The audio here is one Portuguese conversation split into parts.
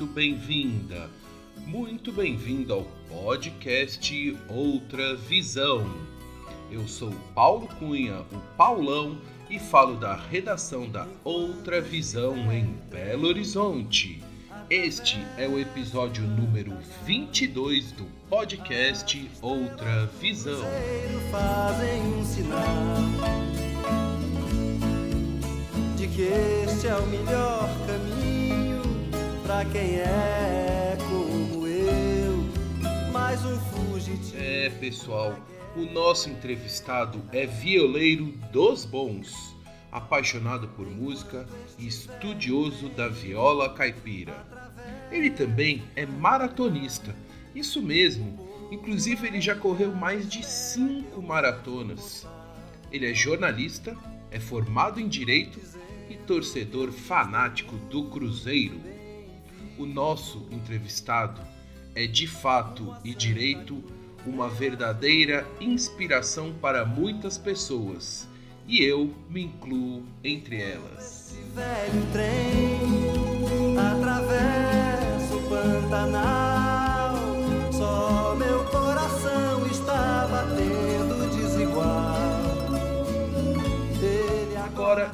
Muito bem-vinda, muito bem-vindo ao podcast Outra Visão. Eu sou Paulo Cunha, o Paulão, e falo da redação da Outra Visão em Belo Horizonte. Este é o episódio número 22 do podcast Outra Visão. fazem um sinal de que este é o melhor caminho para quem é como eu, mais um fugitivo. É, pessoal, o nosso entrevistado é violeiro dos bons, apaixonado por música e estudioso da viola caipira. Ele também é maratonista, isso mesmo, inclusive ele já correu mais de cinco maratonas. Ele é jornalista, é formado em Direito e torcedor fanático do Cruzeiro. O nosso entrevistado é de fato e direito uma verdadeira inspiração para muitas pessoas, e eu me incluo entre elas. Esse velho trem atravessa o Pantanal. Só meu coração está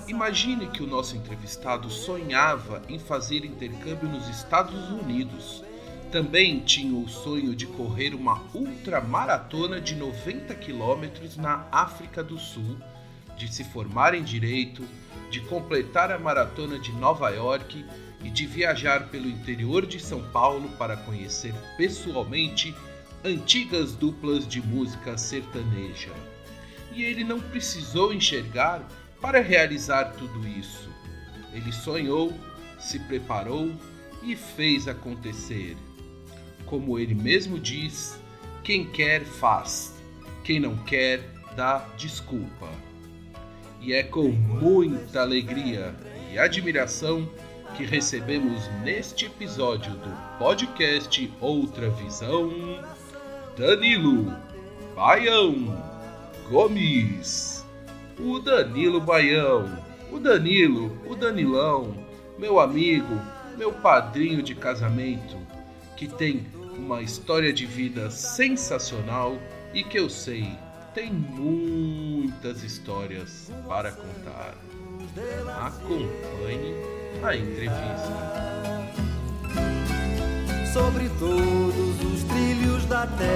imagine que o nosso entrevistado sonhava em fazer intercâmbio nos Estados Unidos. Também tinha o sonho de correr uma ultramaratona de 90 quilômetros na África do Sul, de se formar em direito, de completar a maratona de Nova York e de viajar pelo interior de São Paulo para conhecer pessoalmente antigas duplas de música sertaneja. E ele não precisou enxergar para realizar tudo isso. Ele sonhou, se preparou e fez acontecer. Como ele mesmo diz, quem quer faz, quem não quer dá desculpa. E é com muita alegria e admiração que recebemos neste episódio do podcast Outra Visão Danilo Baião Gomes. O Danilo Baião, o Danilo, o Danilão, meu amigo, meu padrinho de casamento, que tem uma história de vida sensacional e que eu sei tem muitas histórias para contar. Acompanhe a entrevista. sobre todos os trilhos da terra.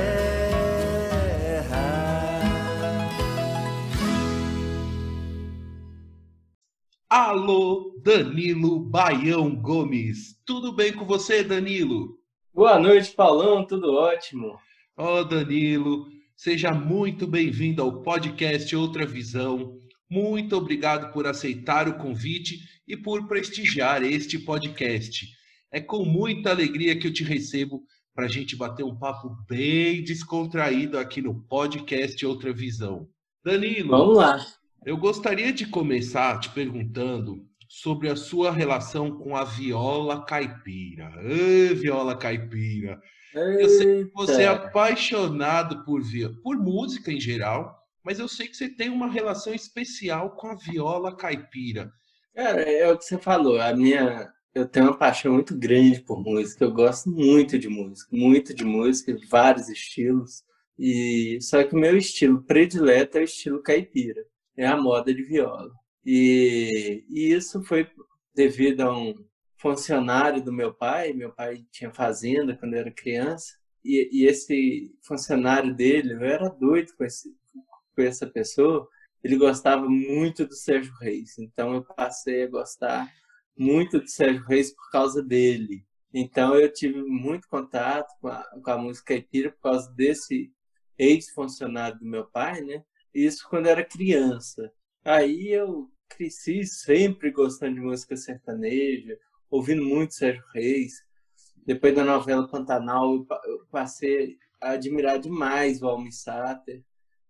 Alô, Danilo Baião Gomes. Tudo bem com você, Danilo? Boa noite, Paulão, tudo ótimo. Ó, Danilo, seja muito bem-vindo ao podcast Outra Visão. Muito obrigado por aceitar o convite e por prestigiar este podcast. É com muita alegria que eu te recebo para a gente bater um papo bem descontraído aqui no podcast Outra Visão. Danilo, Vamos lá. Eu gostaria de começar te perguntando sobre a sua relação com a viola caipira. Ê, viola caipira! Eu sei que você é Eita. apaixonado por, por música em geral, mas eu sei que você tem uma relação especial com a viola caipira. Cara, é o que você falou. A minha, eu tenho uma paixão muito grande por música. Eu gosto muito de música, muito de música, de vários estilos. E só que o meu estilo predileto é o estilo caipira, é a moda de viola. E, e isso foi devido a um funcionário do meu pai. Meu pai tinha fazenda quando eu era criança. E, e esse funcionário dele, eu era doido com, esse, com essa pessoa. Ele gostava muito do Sérgio Reis. Então eu passei a gostar muito do Sérgio Reis por causa dele. Então eu tive muito contato com a, com a música caipira por causa desse ex-funcionário do meu pai, né? Isso quando era criança. Aí eu cresci sempre gostando de música sertaneja, ouvindo muito Sérgio Reis. depois da novela Pantanal, eu passei a admirar demais o Almir Sater,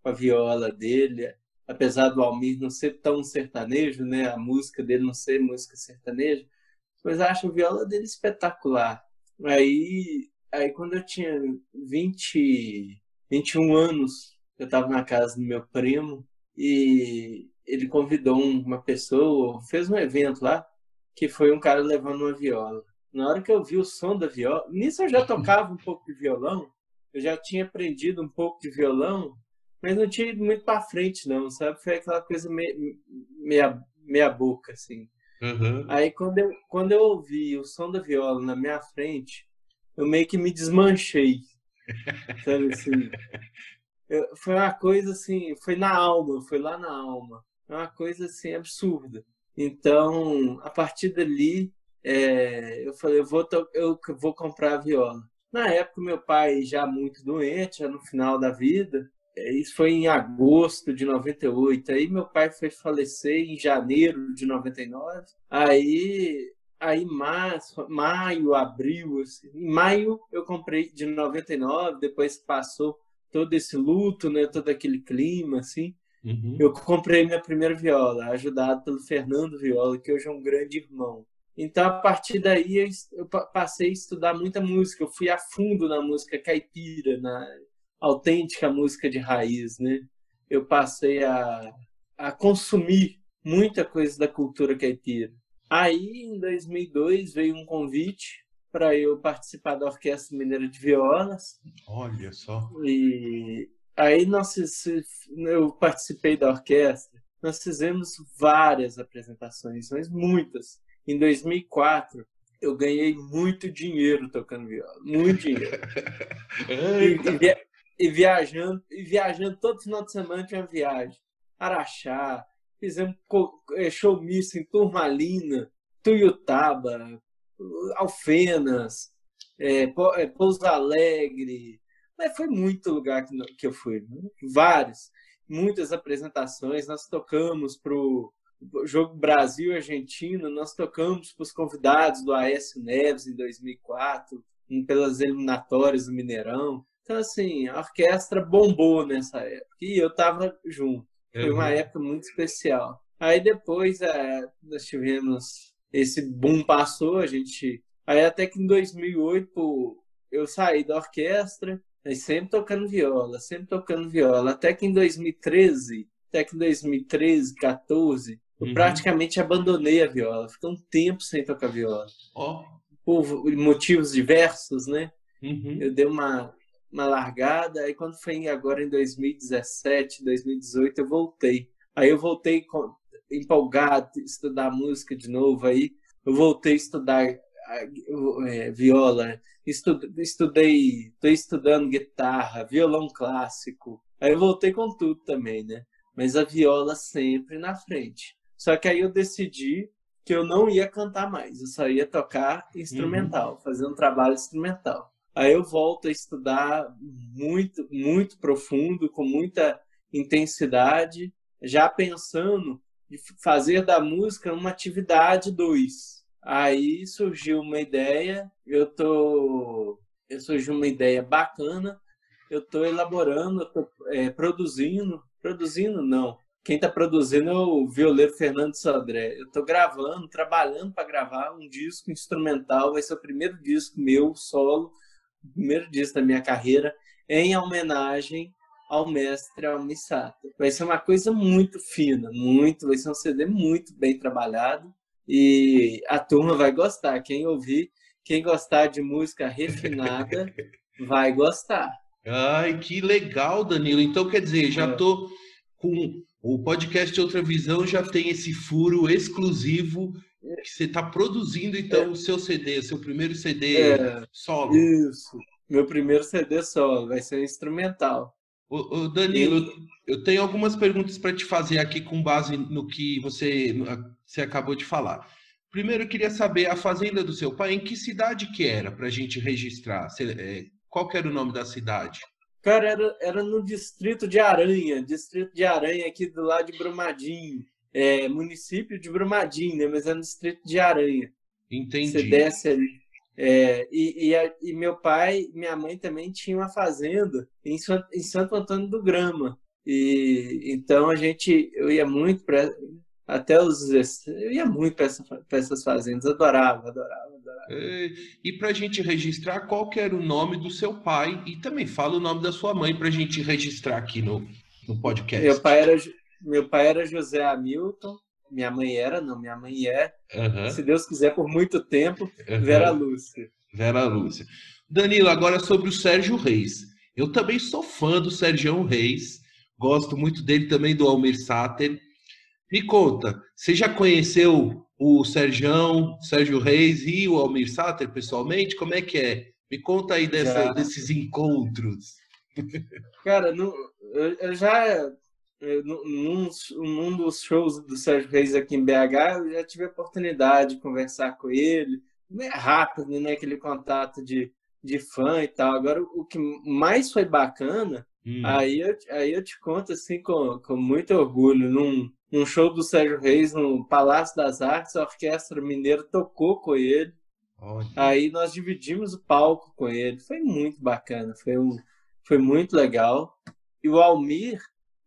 a viola dele, apesar do Almir não ser tão sertanejo, né? A música dele não ser música sertaneja, mas acho a viola dele espetacular. Aí, aí quando eu tinha 20, 21 anos, eu estava na casa do meu primo e ele convidou uma pessoa, fez um evento lá, que foi um cara levando uma viola. Na hora que eu vi o som da viola, nisso eu já tocava um pouco de violão, eu já tinha aprendido um pouco de violão, mas não tinha ido muito para frente, não, sabe? Foi aquela coisa meia, meia, meia boca, assim. Uhum. Aí quando eu, quando eu ouvi o som da viola na minha frente, eu meio que me desmanchei. Sabe assim? Foi uma coisa assim, foi na alma, foi lá na alma. É uma coisa assim absurda. Então, a partir dali, é, eu falei, eu vou, eu vou comprar a viola. Na época, meu pai já muito doente, já no final da vida, é, isso foi em agosto de 98. Aí meu pai foi falecer em janeiro de 99. Aí, aí março, maio, abril, assim. em maio eu comprei de 99, depois passou todo esse luto, né, todo aquele clima assim. Uhum. Eu comprei minha primeira viola, ajudado pelo Fernando Viola, que hoje é um grande irmão. Então, a partir daí, eu passei a estudar muita música. Eu fui a fundo na música caipira, na autêntica música de raiz, né? Eu passei a, a consumir muita coisa da cultura caipira. Aí, em 2002, veio um convite para eu participar da Orquestra Mineira de Violas. Olha só. E aí nós, eu participei da orquestra. Nós fizemos várias apresentações, mas muitas em 2004, eu ganhei muito dinheiro tocando viola. Muito dinheiro. e, e, via, e, viajando, e viajando todo final de semana tinha viagem. Araxá, fizemos é, showmício em Turmalina, Tuiutaba, Alfenas, é, é, Pouso Alegre. Mas foi muito lugar que, eu fui. Vários. Muitas apresentações. Nós tocamos pro jogo Brasil-Argentina, nós tocamos para os convidados do Aécio Neves em 2004, pelas eliminatórias do Mineirão. Então, assim, a orquestra bombou nessa época e eu estava junto. Foi uma uhum. época muito especial. Aí depois é, nós tivemos esse boom passou, a gente. Aí até que em 2008 eu saí da orquestra, sempre tocando viola, sempre tocando viola. Até que em 2013, até que em 2013, 14, eu uhum. praticamente abandonei a viola. Fiquei um tempo sem tocar viola. Oh. Por motivos diversos, né? Uhum. Eu dei uma, uma largada. Aí quando foi agora em 2017, 2018, eu voltei. Aí eu voltei empolgado, estudar música de novo. Aí eu voltei a estudar é, viola. estudei, estou estudando guitarra, violão clássico. Aí eu voltei com tudo também, né? Mas a viola sempre na frente. Só que aí eu decidi que eu não ia cantar mais, eu só ia tocar instrumental, uhum. fazer um trabalho instrumental. Aí eu volto a estudar muito, muito profundo, com muita intensidade, já pensando em fazer da música uma atividade dois. Aí surgiu uma ideia, eu tô, eu surgiu uma ideia bacana, eu estou elaborando, eu tô, é, produzindo, produzindo não, quem está produzindo é o violeiro Fernando Sodré. Eu estou gravando, trabalhando para gravar um disco instrumental. Vai ser o primeiro disco meu, solo, o primeiro disco da minha carreira, em homenagem ao mestre Almissato. Vai ser uma coisa muito fina, muito, vai ser um CD muito bem trabalhado e a turma vai gostar. Quem ouvir, quem gostar de música refinada, vai gostar. Ai, que legal, Danilo. Então, quer dizer, já estou é. com o podcast Outra Visão já tem esse furo exclusivo que você está produzindo, então, é. o seu CD, seu primeiro CD é. solo. Isso, meu primeiro CD solo, vai ser instrumental. Ô Danilo, eu tenho algumas perguntas para te fazer aqui com base no que você, você acabou de falar. Primeiro, eu queria saber a fazenda do seu pai, em que cidade que era, para a gente registrar? É, qual que era o nome da cidade? Cara, era, era no distrito de Aranha, distrito de Aranha aqui do lado de Brumadinho. É, município de Brumadinho, né? Mas é no distrito de Aranha. Entendi. Você desce ali. É, e, e, e, meu pai minha mãe também tinha uma fazenda em, em Santo Antônio do Grama. E então a gente eu ia muito para até os eu ia muito para essa, essas fazendas, adorava, adorava, adorava. É, e para a gente registrar qual que era o nome do seu pai e também fala o nome da sua mãe para a gente registrar aqui no, no podcast. Meu pai era meu pai era José Hamilton, minha mãe era, não, minha mãe é. Uhum. Se Deus quiser, por muito tempo, uhum. Vera Lúcia. Vera Lúcia. Danilo, agora sobre o Sérgio Reis. Eu também sou fã do Sérgio Reis, gosto muito dele também do Almir Sater. Me conta, você já conheceu o Sérgio, Sérgio Reis e o Almir Sater pessoalmente? Como é que é? Me conta aí dessa, desses encontros. Cara, no, eu, eu já num, num dos shows do Sérgio Reis aqui em BH, eu já tive a oportunidade de conversar com ele, é rápido, né? Aquele contato de, de fã e tal. Agora, o que mais foi bacana, hum. aí, eu, aí eu te conto assim com, com muito orgulho, num, num show do Sérgio Reis no Palácio das Artes, a Orquestra Mineira tocou com ele. Aí nós dividimos o palco com ele. Foi muito bacana, foi, um, foi muito legal. E o Almir,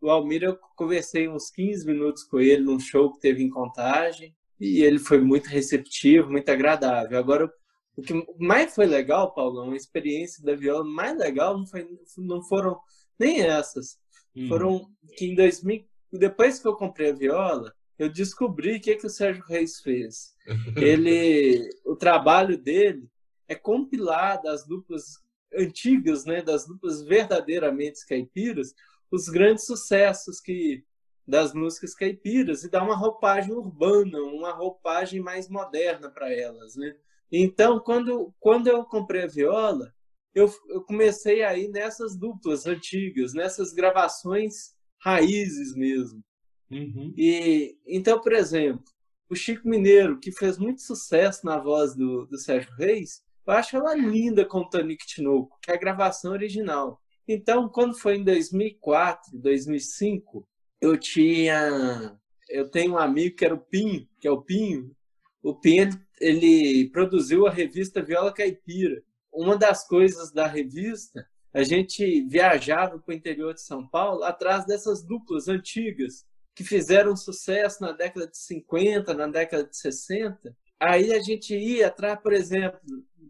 o Almir, eu conversei uns 15 minutos com ele num show que teve em Contagem e ele foi muito receptivo, muito agradável. Agora, o que mais foi legal, Paulão, a experiência da viola mais legal não, foi, não foram nem essas. Hum. Foram que em 2000, depois que eu comprei a viola, eu descobri o que, que o Sérgio Reis fez. Ele, o trabalho dele é compilar das duplas antigas, né, das duplas verdadeiramente caipiras, os grandes sucessos que das músicas caipiras e dar uma roupagem urbana, uma roupagem mais moderna para elas, né? Então, quando, quando eu comprei a viola, eu, eu comecei aí nessas duplas antigas, nessas gravações raízes mesmo. Uhum. E então, por exemplo, o Chico Mineiro, que fez muito sucesso na voz do, do Sérgio Reis, eu acho ela linda com o Tonico Tinoco, que é a gravação original. Então, quando foi em 2004, 2005, eu tinha. Eu tenho um amigo que era o Pinho, que é o Pinho. O Pinho ele, produziu a revista Viola Caipira. Uma das coisas da revista, a gente viajava para o interior de São Paulo atrás dessas duplas antigas que fizeram sucesso na década de 50, na década de 60. Aí a gente ia atrás, por exemplo,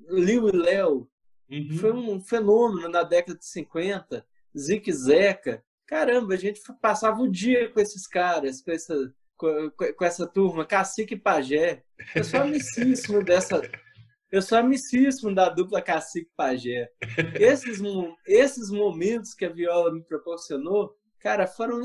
Liu e Léo, Uhum. Foi um fenômeno na década de 50, Zique Zeca. Caramba, a gente passava o dia com esses caras, com essa, com, com essa turma, Cacique e Pajé. Eu sou amicíssimo dessa. Eu sou amicíssimo da dupla Cacique e Pajé. Esses, esses momentos que a viola me proporcionou, cara, foram,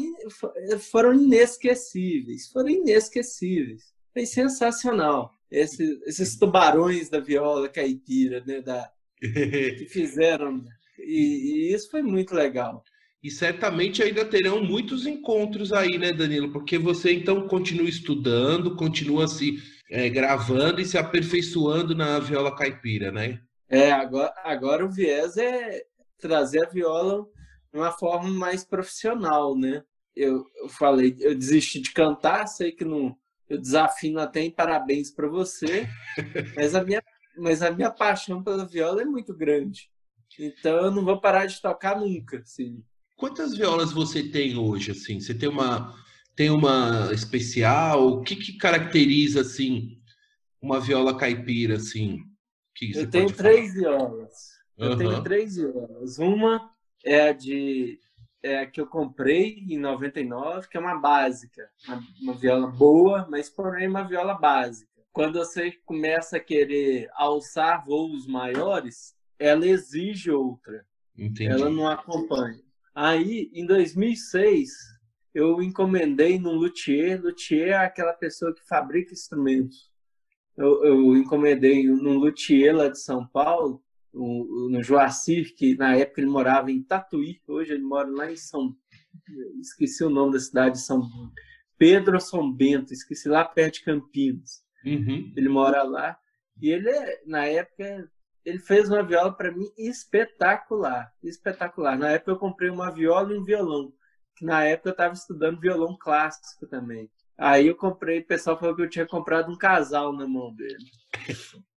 foram inesquecíveis. Foram inesquecíveis. Foi sensacional. Esse, esses tubarões da viola caipira, né? Da, que fizeram. E, e, isso foi muito legal. E certamente ainda terão muitos encontros aí, né, Danilo? Porque você então continua estudando, continua se é, gravando e se aperfeiçoando na viola caipira, né? É, agora, agora o viés é trazer a viola de uma forma mais profissional, né? Eu, eu falei, eu desisti de cantar, sei que não, eu desafino até em parabéns para você, mas a minha mas a minha paixão pela viola é muito grande. Então eu não vou parar de tocar nunca, assim. Quantas violas você tem hoje, assim? Você tem uma tem uma especial? O que, que caracteriza assim uma viola caipira assim? Que eu tenho três violas. Eu uhum. tenho três violas. Uma é a de é que eu comprei em 99, que é uma básica, uma, uma viola boa, mas porém uma viola básica quando você começa a querer alçar voos maiores, ela exige outra. Entendi. Ela não acompanha. Aí, em 2006, eu encomendei no luthier. Luthier é aquela pessoa que fabrica instrumentos. Eu, eu encomendei no luthier lá de São Paulo, no, no Joacir, que na época ele morava em Tatuí. Hoje ele mora lá em São... Esqueci o nome da cidade, São Pedro São Bento. Esqueci lá perto de Campinas. Uhum. Ele mora lá. E ele, na época, ele fez uma viola para mim espetacular. Espetacular. Na época eu comprei uma viola e um violão. Na época eu estava estudando violão clássico também. Aí eu comprei, o pessoal falou que eu tinha comprado um casal na mão dele.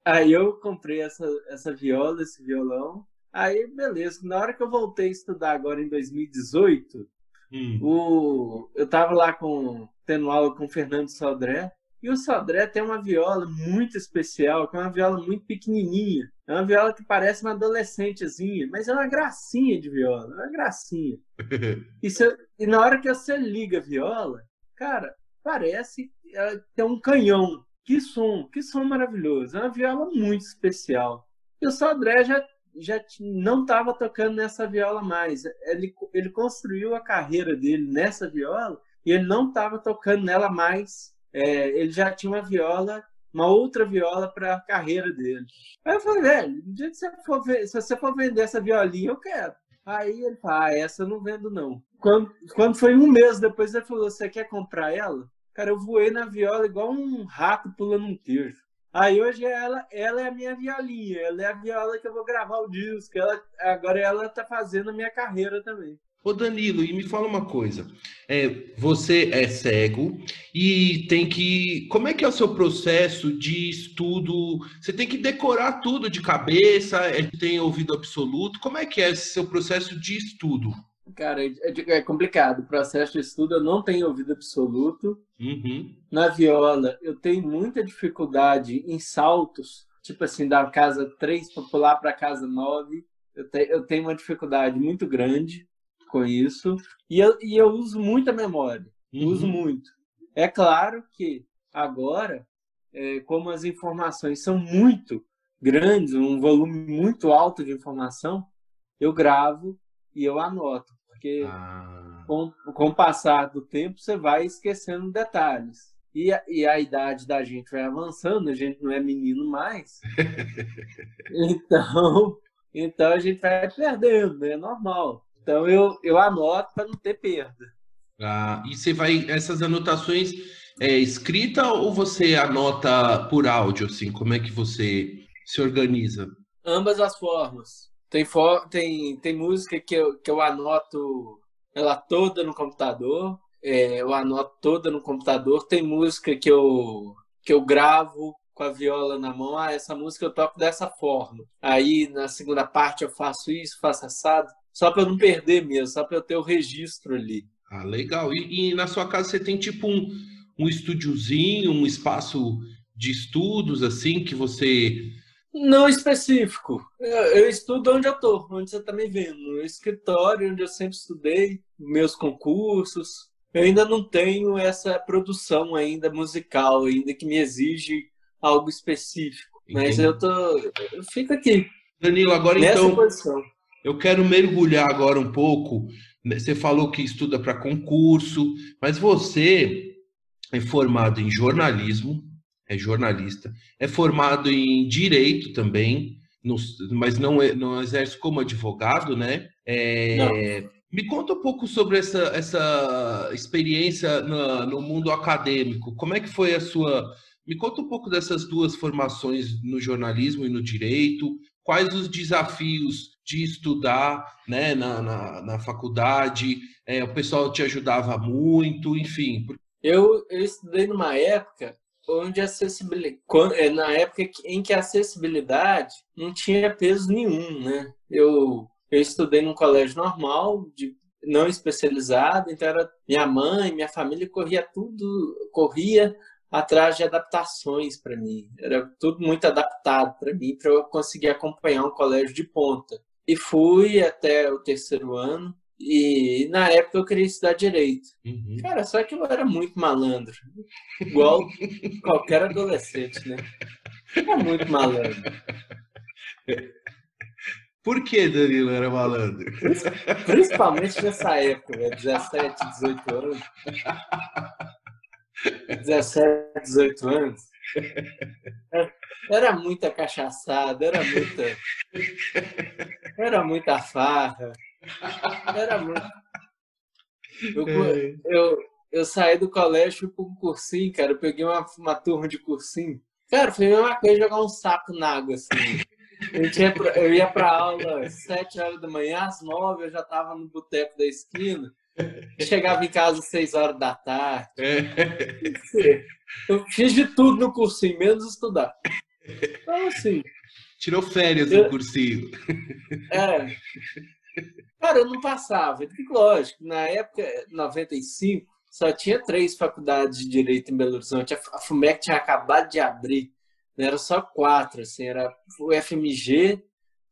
Aí eu comprei essa, essa viola, esse violão. Aí, beleza. Na hora que eu voltei a estudar agora em 2018, hum. o, eu tava lá com, tendo aula com o Fernando Sodré. E o Sodré tem uma viola muito especial, que é uma viola muito pequenininha. É uma viola que parece uma adolescentezinha, mas é uma gracinha de viola, é uma gracinha. e, você, e na hora que você liga a viola, cara, parece que é um canhão. Que som, que som maravilhoso. É uma viola muito especial. E o Sodré já, já não estava tocando nessa viola mais. Ele, ele construiu a carreira dele nessa viola e ele não estava tocando nela mais. É, ele já tinha uma viola, uma outra viola para a carreira dele. Aí eu falei, velho, dia que você for, se você for vender essa violinha, eu quero. Aí ele falou, ah, essa eu não vendo não. Quando, quando foi um mês depois, ele falou, você quer comprar ela? Cara, eu voei na viola igual um rato pulando um queijo. Aí hoje ela, ela é a minha violinha, ela é a viola que eu vou gravar o disco. Ela, agora ela tá fazendo a minha carreira também. Ô Danilo, e me fala uma coisa. É, você é cego e tem que. Como é que é o seu processo de estudo? Você tem que decorar tudo de cabeça, é, tem ouvido absoluto. Como é que é esse seu processo de estudo? Cara, é, é complicado. O processo de estudo eu não tenho ouvido absoluto. Uhum. Na viola, eu tenho muita dificuldade em saltos, tipo assim, da casa 3 para pular para casa 9. Eu, te, eu tenho uma dificuldade muito grande com isso. E eu, e eu uso muita memória. Uhum. Uso muito. É claro que agora, é, como as informações são muito grandes, um volume muito alto de informação, eu gravo e eu anoto. Porque ah. com, com o passar do tempo você vai esquecendo detalhes. E a, e a idade da gente vai avançando, a gente não é menino mais. então, então a gente vai perdendo, né? é normal. Então eu, eu anoto para não ter perda. Ah, e você vai, essas anotações é escrita ou você anota por áudio, assim? Como é que você se organiza? Ambas as formas. Tem, for, tem, tem música que eu, que eu anoto ela toda no computador. É, eu anoto toda no computador. Tem música que eu, que eu gravo com a viola na mão. Ah, essa música eu toco dessa forma. Aí na segunda parte eu faço isso, faço assado. Só para não perder mesmo, só para eu ter o registro ali. Ah, legal. E, e, na sua casa você tem tipo um, um estúdiozinho, um espaço de estudos assim que você não específico. Eu, eu estudo onde eu estou, onde você está me vendo. No escritório, onde eu sempre estudei, meus concursos. Eu ainda não tenho essa produção ainda musical, ainda que me exige algo específico. Entendi. Mas eu tô, eu fico aqui. Danilo, agora então, posição. Eu quero mergulhar agora um pouco. Você falou que estuda para concurso, mas você é formado em jornalismo, é jornalista, é formado em direito também, no, mas não, é, não exerce como advogado, né? É, me conta um pouco sobre essa, essa experiência no, no mundo acadêmico. Como é que foi a sua. Me conta um pouco dessas duas formações no jornalismo e no direito. Quais os desafios de estudar né, na, na, na faculdade? É, o pessoal te ajudava muito, enfim. Eu, eu estudei numa época onde acessibilidade, é, na época em que a acessibilidade não tinha peso nenhum, né? Eu, eu estudei num colégio normal, de não especializado, então era minha mãe, minha família corria tudo, corria atrás de adaptações para mim. Era tudo muito adaptado para mim, para eu conseguir acompanhar um colégio de ponta. E fui até o terceiro ano, e na época eu queria estudar direito. Uhum. Cara, só que eu era muito malandro. Igual qualquer adolescente, né? Era muito malandro. Por que Danilo era malandro? Principalmente nessa época, velho. 17, 18 anos. 17, 18 anos. Era muita cachaçada, era muita. Era muita farra. Era muito. Eu, é. eu, eu saí do colégio para um cursinho, cara. Eu peguei uma, uma turma de cursinho. Cara, foi a mesma coisa jogar um saco na água, assim. Eu, ia para aula às 7 horas da manhã, às 9 eu já estava no boteco da esquina. Chegava em casa às 6 horas da tarde. É. Eu fiz de tudo no cursinho, menos estudar. Então, assim. Tirou férias eu, no cursinho. É. Cara, eu não passava. Lógico, na época, 95, só tinha três faculdades de Direito em Belo Horizonte. A FUMEC tinha acabado de abrir. Não era só quatro, assim, era o FMG,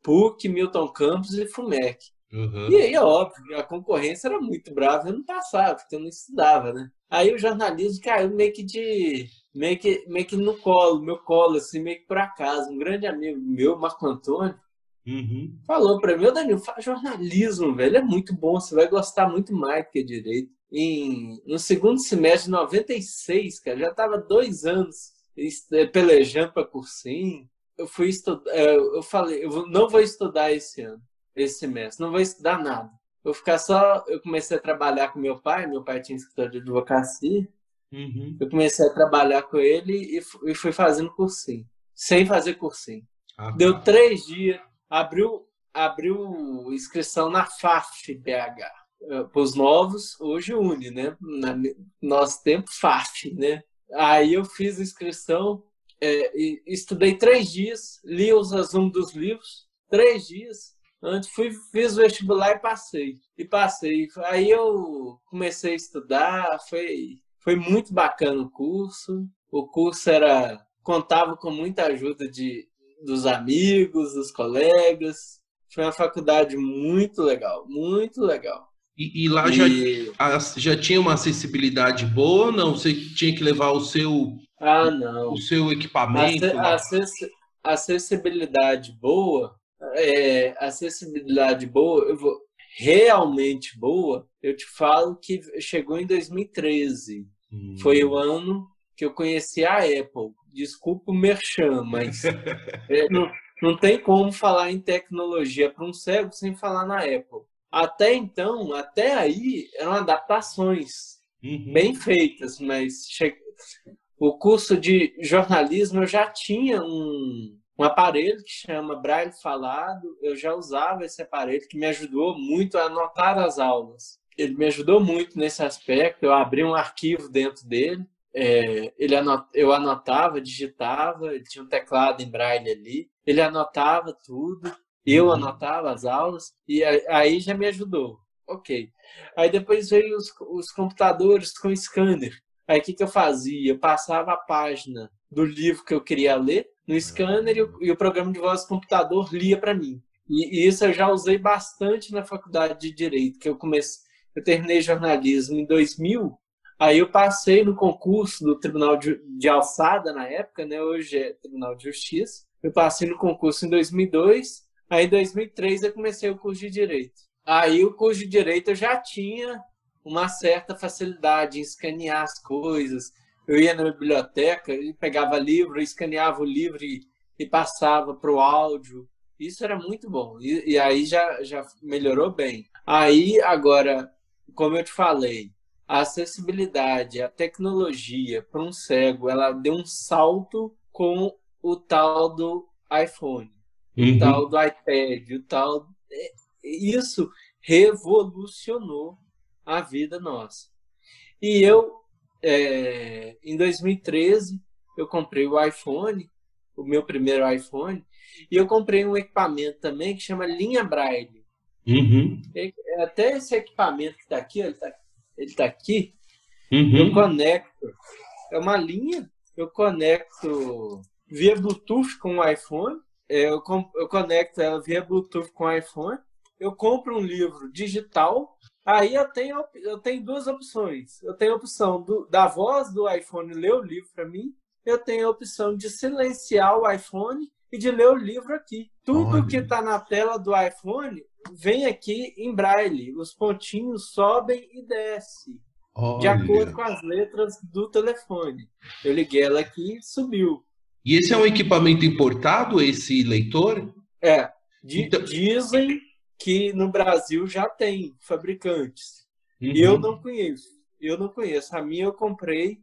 PUC, Milton Campos e FUMEC. Uhum. E aí, é óbvio, a concorrência era muito brava, eu não passava, porque eu não estudava, né? Aí o jornalismo caiu meio que de. meio que, meio que no colo, meu colo, assim, meio que por acaso. Um grande amigo meu, Marco Antônio, uhum. falou para mim: Ô Danilo, faz jornalismo, velho, é muito bom, você vai gostar muito mais do que direito. Em, no segundo semestre de 96, cara, já tava dois anos pelejando para cursinho. Eu fui estudar, é, eu falei, eu não vou estudar esse ano esse semestre. Não vou estudar nada. Vou ficar só. Eu comecei a trabalhar com meu pai, meu pai tinha escritório de advocacia. Uhum. Eu comecei a trabalhar com ele e fui fazendo cursinho. Sem fazer cursinho. Ah, Deu tá. três dias, abriu, abriu inscrição na FAF BH. Eh, Para os novos, hoje une, né? Na, nosso tempo, FAF, né? Aí eu fiz inscrição, é, estudei três dias, li os resumos dos livros, três dias, Antes fui, fiz o vestibular e passei. E passei. Aí eu comecei a estudar, foi, foi muito bacana o curso. O curso era contava com muita ajuda de, dos amigos, dos colegas. Foi uma faculdade muito legal, muito legal. E, e lá e... Já, já tinha uma acessibilidade boa ou não? Você tinha que levar o seu, ah, não. O seu equipamento? Acess, acessibilidade boa é, acessibilidade boa, eu vou, realmente boa, eu te falo que chegou em 2013. Hum. Foi o ano que eu conheci a Apple. Desculpa o merchan, mas é, não, não tem como falar em tecnologia para um cego sem falar na Apple. Até então, até aí, eram adaptações uhum. bem feitas, mas che... o curso de jornalismo eu já tinha um, um aparelho que chama Braille Falado. Eu já usava esse aparelho que me ajudou muito a anotar as aulas. Ele me ajudou muito nesse aspecto. Eu abri um arquivo dentro dele. É, ele anot, eu anotava, digitava, ele tinha um teclado em braille ali, ele anotava tudo, eu uhum. anotava as aulas, e aí já me ajudou. Ok. Aí depois veio os, os computadores com scanner. Aí o que, que eu fazia? Eu passava a página do livro que eu queria ler, no scanner e o, e o programa de voz do computador lia para mim. E, e, isso eu já usei bastante na faculdade de Direito, que eu comecei, eu terminei jornalismo em 2000, aí eu passei no concurso do Tribunal de, de Alçada na época, né, hoje é Tribunal de Justiça, eu passei no concurso em 2002, aí em 2003 eu comecei o curso de Direito. Aí o curso de Direito eu já tinha uma certa facilidade em escanear as coisas, eu ia na biblioteca e pegava livro, escaneava o livro e, e passava para o áudio. Isso era muito bom. E, e, aí já, já melhorou bem. Aí, agora, como eu te falei, a acessibilidade, a tecnologia para um cego, ela deu um salto com o tal do iPhone, uhum. o tal do iPad, o tal. É, isso revolucionou a vida nossa. E eu é, em 2013 eu comprei o iPhone, o meu primeiro iPhone, e eu comprei um equipamento também que chama linha Braille. Uhum. É, até esse equipamento que está aqui, ele está ele tá aqui, uhum. eu conecto. É uma linha, eu conecto via Bluetooth com o iPhone, é, eu, eu conecto ela via Bluetooth com o iPhone, eu compro um livro digital Aí eu tenho, eu tenho duas opções. Eu tenho a opção do, da voz do iPhone ler o livro para mim. Eu tenho a opção de silenciar o iPhone e de ler o livro aqui. Tudo Olha. que está na tela do iPhone vem aqui em braille. Os pontinhos sobem e descem. De acordo com as letras do telefone. Eu liguei ela aqui e subiu. E esse é um equipamento importado, esse leitor? É. Di então... Dizem que no Brasil já tem fabricantes. Uhum. Eu não conheço. Eu não conheço. A minha eu comprei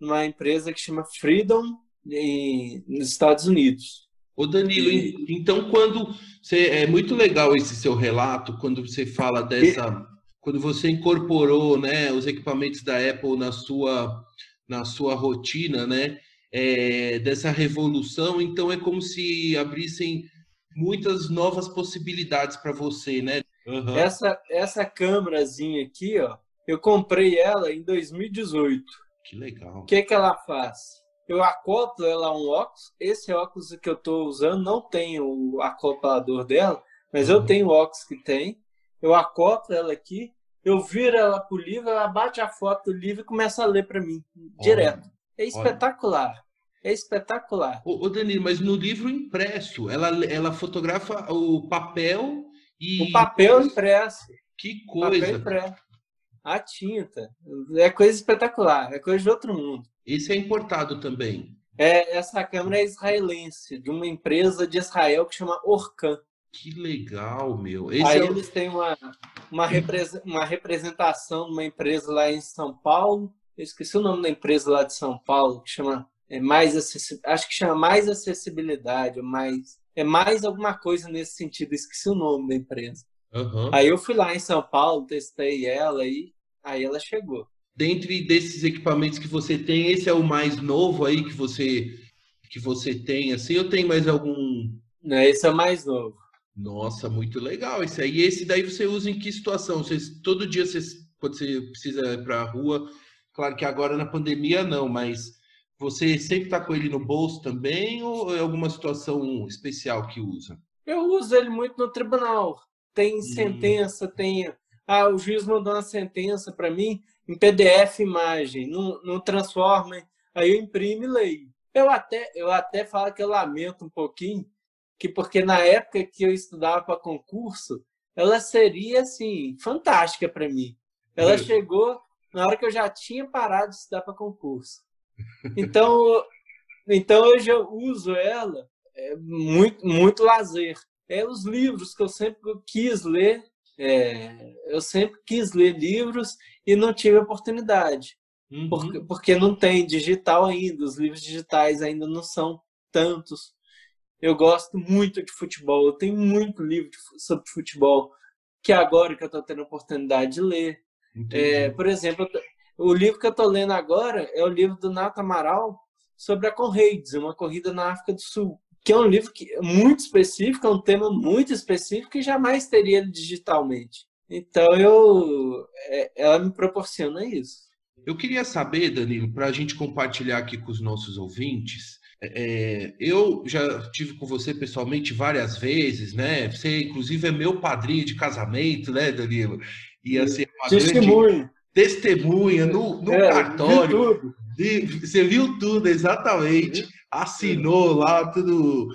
numa empresa que chama Freedom em, nos Estados Unidos. Ô Danilo, e... então quando você é muito legal esse seu relato quando você fala dessa e... quando você incorporou, né, os equipamentos da Apple na sua na sua rotina, né? é, dessa revolução, então é como se abrissem muitas novas possibilidades para você, né? Uhum. Essa, essa câmerazinha aqui, ó, eu comprei ela em 2018. Que legal. O que, que ela faz? Eu acoplo ela a um óculos. Esse óculos que eu estou usando não tem o acoplador dela, mas uhum. eu tenho o óculos que tem. Eu acoplo ela aqui, eu viro ela pro livro, ela bate a foto do livro e começa a ler para mim, direto. É espetacular. É espetacular. Ô, ô Danilo, mas no livro impresso, ela, ela fotografa o papel e. O papel impresso. Que coisa. Papel impresso. A tinta. É coisa espetacular. É coisa de outro mundo. Esse é importado também. É, essa câmera é israelense, de uma empresa de Israel que chama Orkan. Que legal, meu. Esse Aí é eles têm uma, uma, uma representação de uma empresa lá em São Paulo. Eu esqueci o nome da empresa lá de São Paulo, que chama é mais acho que chama mais acessibilidade, mais é mais alguma coisa nesse sentido. Esqueci o nome da empresa. Uhum. Aí eu fui lá em São Paulo, testei ela e aí ela chegou. Dentre desses equipamentos que você tem, esse é o mais novo aí que você que você tem assim? Eu tenho mais algum? Não, esse é o mais novo. Nossa, muito legal esse aí. Esse daí você usa em que situação? Você, todo dia você, quando você precisa ir para a rua, claro que agora na pandemia não, mas você sempre está com ele no bolso também ou é alguma situação especial que usa? Eu uso ele muito no tribunal. Tem hum. sentença, tem. Ah, o juiz mandou uma sentença para mim em PDF imagem, não, não transforma. Aí eu imprimo e leio. Eu até, eu até falo que eu lamento um pouquinho, que porque na época que eu estudava para concurso, ela seria assim fantástica para mim. Ela chegou na hora que eu já tinha parado de estudar para concurso. Então, então hoje eu uso ela é, muito muito lazer. É os livros que eu sempre quis ler. É, eu sempre quis ler livros e não tive oportunidade. Uhum. Porque, porque não tem digital ainda, os livros digitais ainda não são tantos. Eu gosto muito de futebol, eu tenho muito livro sobre futebol que agora que eu estou tendo oportunidade de ler. É, por exemplo, o livro que eu estou lendo agora é o livro do Nato Amaral sobre a Conrades, uma corrida na África do Sul, que é um livro que é muito específico, é um tema muito específico e jamais teria digitalmente. Então eu, é, ela me proporciona isso. Eu queria saber, Danilo, para a gente compartilhar aqui com os nossos ouvintes, é, eu já tive com você pessoalmente várias vezes, né? Você, inclusive, é meu padrinho de casamento, né, Danilo? Ia ser uma testemunha. grande testemunha no, no é, cartório. Viu você viu tudo, exatamente. Assinou lá tudo.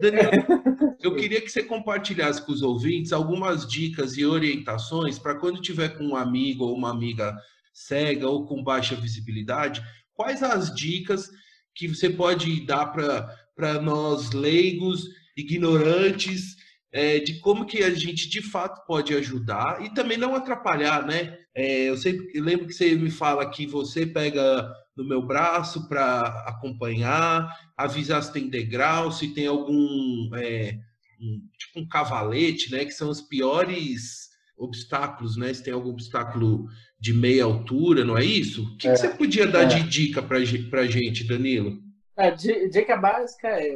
Danilo, eu queria que você compartilhasse com os ouvintes algumas dicas e orientações para quando tiver com um amigo ou uma amiga cega ou com baixa visibilidade, quais as dicas que você pode dar para nós leigos, ignorantes, é, de como que a gente de fato pode ajudar e também não atrapalhar, né? É, eu sempre eu lembro que você me fala que você pega no meu braço para acompanhar, avisar se tem degrau, se tem algum é, um, tipo um cavalete, né? Que são os piores obstáculos, né? Se tem algum obstáculo de meia altura, não é isso? O que, é, que você podia dar é. de dica para a gente, Danilo? A dica básica é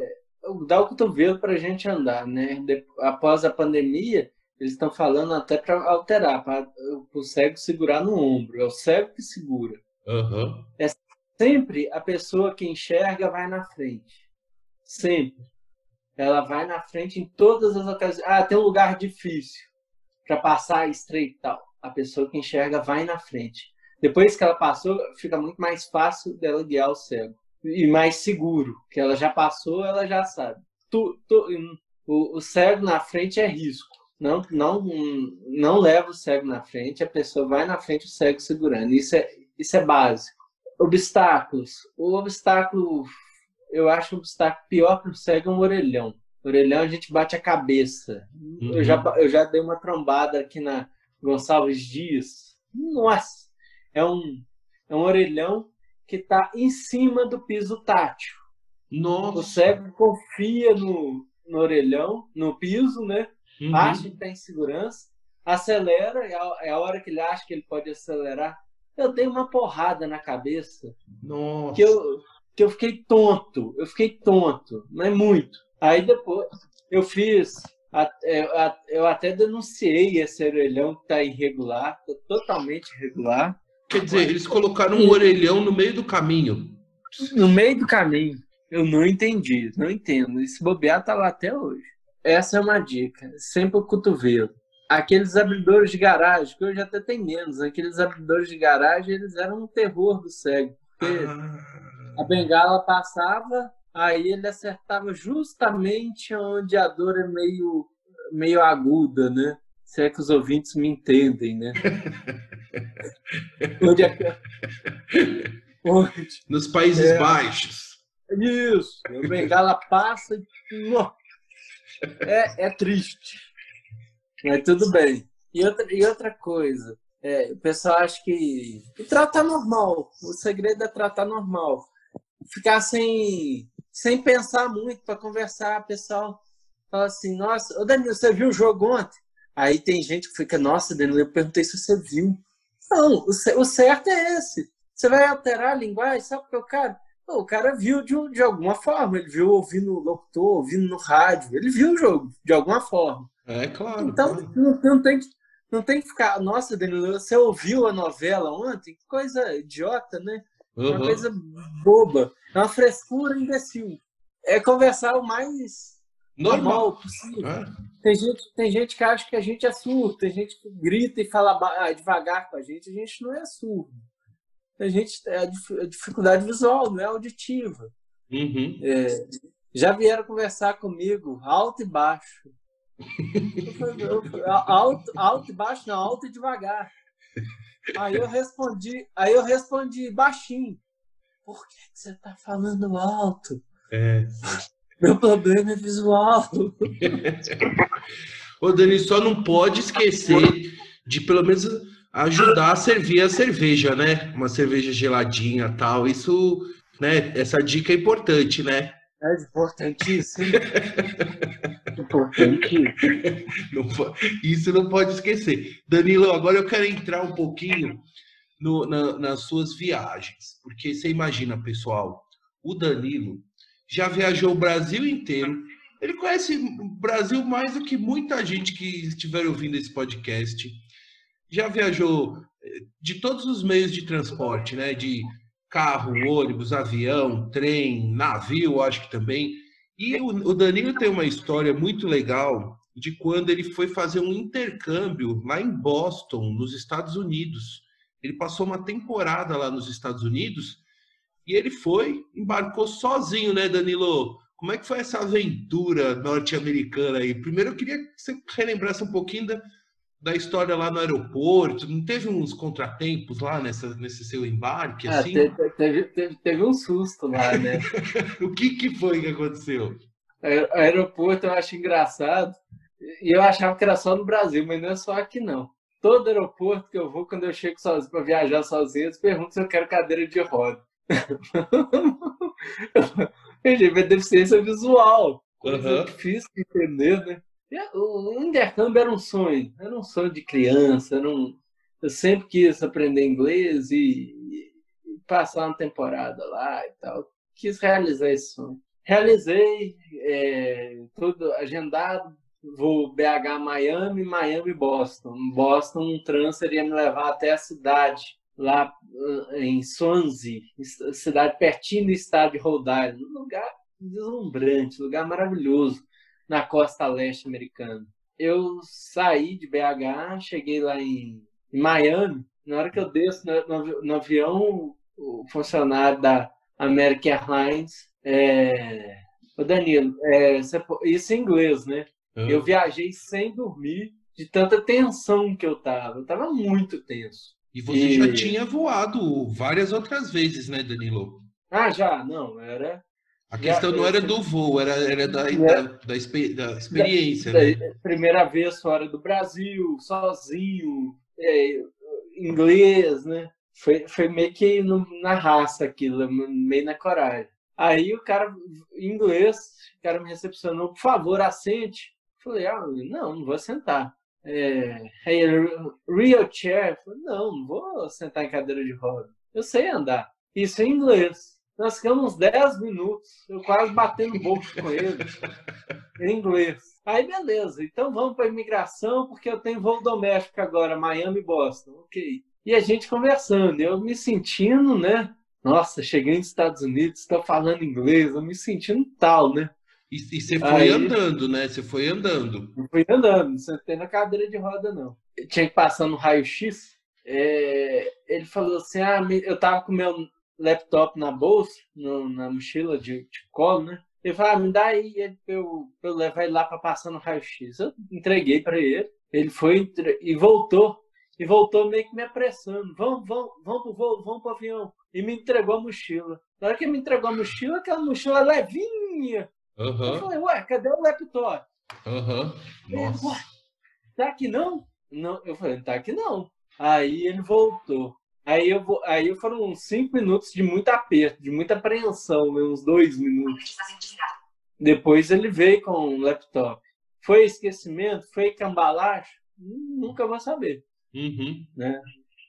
dar o cotovelo para a gente andar, né? após a pandemia, eles estão falando até para alterar, para o cego segurar no ombro. É o cego que segura. Uhum. É sempre a pessoa que enxerga vai na frente. Sempre. Ela vai na frente em todas as ocasiões. Ah, tem um lugar difícil para passar estreito e tal. A pessoa que enxerga vai na frente. Depois que ela passou, fica muito mais fácil dela guiar o cego. E mais seguro, que ela já passou, ela já sabe. Tu, tu, o, o cego na frente é risco. Não, não, não leva o cego na frente, a pessoa vai na frente, o cego segurando. Isso é, isso é básico. Obstáculos. O obstáculo, eu acho o obstáculo pior para o cego é um orelhão orelhão a gente bate a cabeça. Uhum. Eu, já, eu já dei uma trombada aqui na Gonçalves Dias. Nossa! É um, é um orelhão que está em cima do piso tátil. Nossa! O cego confia no, no orelhão, no piso, né? Uhum. Acha que está em segurança, acelera, é a, é a hora que ele acha que ele pode acelerar. Eu dei uma porrada na cabeça. Nossa! Que eu, que eu fiquei tonto. Eu fiquei tonto, não é muito. Aí depois eu fiz, eu até denunciei esse orelhão que está irregular, tá totalmente irregular. Quer dizer, eles colocaram um orelhão no meio do caminho. No meio do caminho. Eu não entendi, não entendo. Esse bobear tá lá até hoje. Essa é uma dica. Sempre o cotovelo. Aqueles abridores de garagem, que hoje até tem menos, aqueles abridores de garagem, eles eram um terror do cego. Porque ah. a bengala passava, aí ele acertava justamente onde a dor é meio, meio aguda, né? Se é que os ouvintes me entendem, né? onde é onde... Nos Países é... Baixos. Isso. O bengala passa e. É, é triste. Mas tudo bem. E outra, e outra coisa, é, o pessoal acha que. E tratar normal. O segredo é tratar normal. Ficar sem, sem pensar muito para conversar, o pessoal fala assim, nossa, ô Danilo, você viu o jogo ontem? Aí tem gente que fica, nossa, Danilo, eu perguntei se você viu. Não, o certo é esse. Você vai alterar a linguagem, sabe o cara. O cara viu de, de alguma forma, ele viu ouvindo o locutor, ouvindo no rádio, ele viu o jogo de alguma forma. É claro. Então claro. Não, não, tem, não tem que ficar. Nossa, Danilo, você ouviu a novela ontem? Que coisa idiota, né? Uhum. Uma coisa boba. É uma frescura imbecil. É conversar o mais normal, normal possível. É. Tem, gente, tem gente que acha que a gente é surdo, tem gente que grita e fala devagar com a gente. A gente não é surdo a gente é a dificuldade visual, não é auditiva. Uhum. É, já vieram conversar comigo alto e baixo. alto, alto e baixo, não, alto e devagar. Aí eu respondi, aí eu respondi baixinho. Por que, que você está falando alto? É. Meu problema é visual. Ô, Dani, só não pode esquecer de pelo menos ajudar a servir a cerveja, né? Uma cerveja geladinha tal. Isso, né? Essa dica é importante, né? É importantíssimo. importantíssimo. Isso não pode esquecer. Danilo, agora eu quero entrar um pouquinho no, na, nas suas viagens. Porque você imagina, pessoal, o Danilo já viajou o Brasil inteiro. Ele conhece o Brasil mais do que muita gente que estiver ouvindo esse podcast já viajou eh, de todos os meios de transporte, né? De carro, ônibus, avião, trem, navio, acho que também. E o Danilo tem uma história muito legal de quando ele foi fazer um intercâmbio lá em Boston, nos Estados Unidos. Ele passou uma temporada lá nos Estados Unidos e ele foi, embarcou sozinho, né, Danilo? Como é que foi essa aventura norte-americana aí? Primeiro eu queria que você relembrasse um pouquinho da, da história lá no aeroporto? Não teve uns contratempos lá nessa, nesse seu embarque? Ah, assim? teve, teve, teve, teve, um susto lá, né? o que, que foi que aconteceu? O aeroporto eu acho engraçado. E eu achava que era só no Brasil, mas não é só aqui não. Todo aeroporto que eu vou, quando eu chego sozinho para viajar sozinho, eles perguntam se eu quero cadeira de roda. eu tive deficiência visual. Coisa uhum. difícil de entender, né? O intercâmbio era um sonho, era um sonho de criança. Era um... Eu sempre quis aprender inglês e, e passar uma temporada lá e tal. Quis realizar esse sonho. Realizei, é, tudo agendado, vou BH, Miami, Miami, Boston. Boston, um transfer ia me levar até a cidade, lá em Swansea, cidade pertinho do estado de Rhode Island. Um lugar deslumbrante, um lugar maravilhoso na costa leste americana. Eu saí de BH, cheguei lá em, em Miami. Na hora que eu desço no, no, no avião, o funcionário da American Airlines, é, o Danilo, é, isso em inglês, né? Uhum. Eu viajei sem dormir de tanta tensão que eu tava. Eu tava muito tenso. E você e... já tinha voado várias outras vezes, né, Danilo? Ah, já, não, era a questão não era do voo, era, era da, né? da, da, da, experiência. Da, né? Primeira vez fora do Brasil, sozinho, é, inglês, né? Foi, foi meio que no, na raça aquilo, meio na coragem. Aí o cara, em inglês, o cara me recepcionou, por favor, assente. Falei, ah, não, não vou sentar. É, hey, real chair? Falei, não, não vou sentar em cadeira de roda. Eu sei andar. Isso em inglês. Nós ficamos uns 10 minutos, eu quase batendo bolso com ele, em inglês. Aí, beleza, então vamos para a imigração, porque eu tenho voo doméstico agora, Miami e Boston. Ok. E a gente conversando, eu me sentindo, né? Nossa, cheguei nos Estados Unidos, estou falando inglês, eu me sentindo tal, né? E, e você foi Aí, andando, né? Você foi andando. Não fui andando, não sentei na cadeira de roda, não. Eu tinha que passar no raio-x. É, ele falou assim: ah, eu tava com meu laptop na bolsa, no, na mochila de, de colo, né? Ele falou, ah, me dá aí pra, eu, pra eu levar ele lá para passar no raio-x. Eu entreguei para ele, ele foi e voltou. E voltou meio que me apressando. Vamos, vamos, vamos pro voo, vamos pro avião. E me entregou a mochila. Na hora que ele me entregou a mochila, aquela mochila levinha. Uhum. Eu falei, ué, cadê o laptop? Uhum. Nossa. Ele, tá aqui não? não? Eu falei, tá aqui não. Aí ele voltou. Aí, eu vou, aí foram uns cinco minutos de muito aperto, de muita apreensão, né? uns dois minutos. Depois ele veio com o um laptop. Foi esquecimento? Foi cambalacho? Nunca vou saber. Uhum. Né?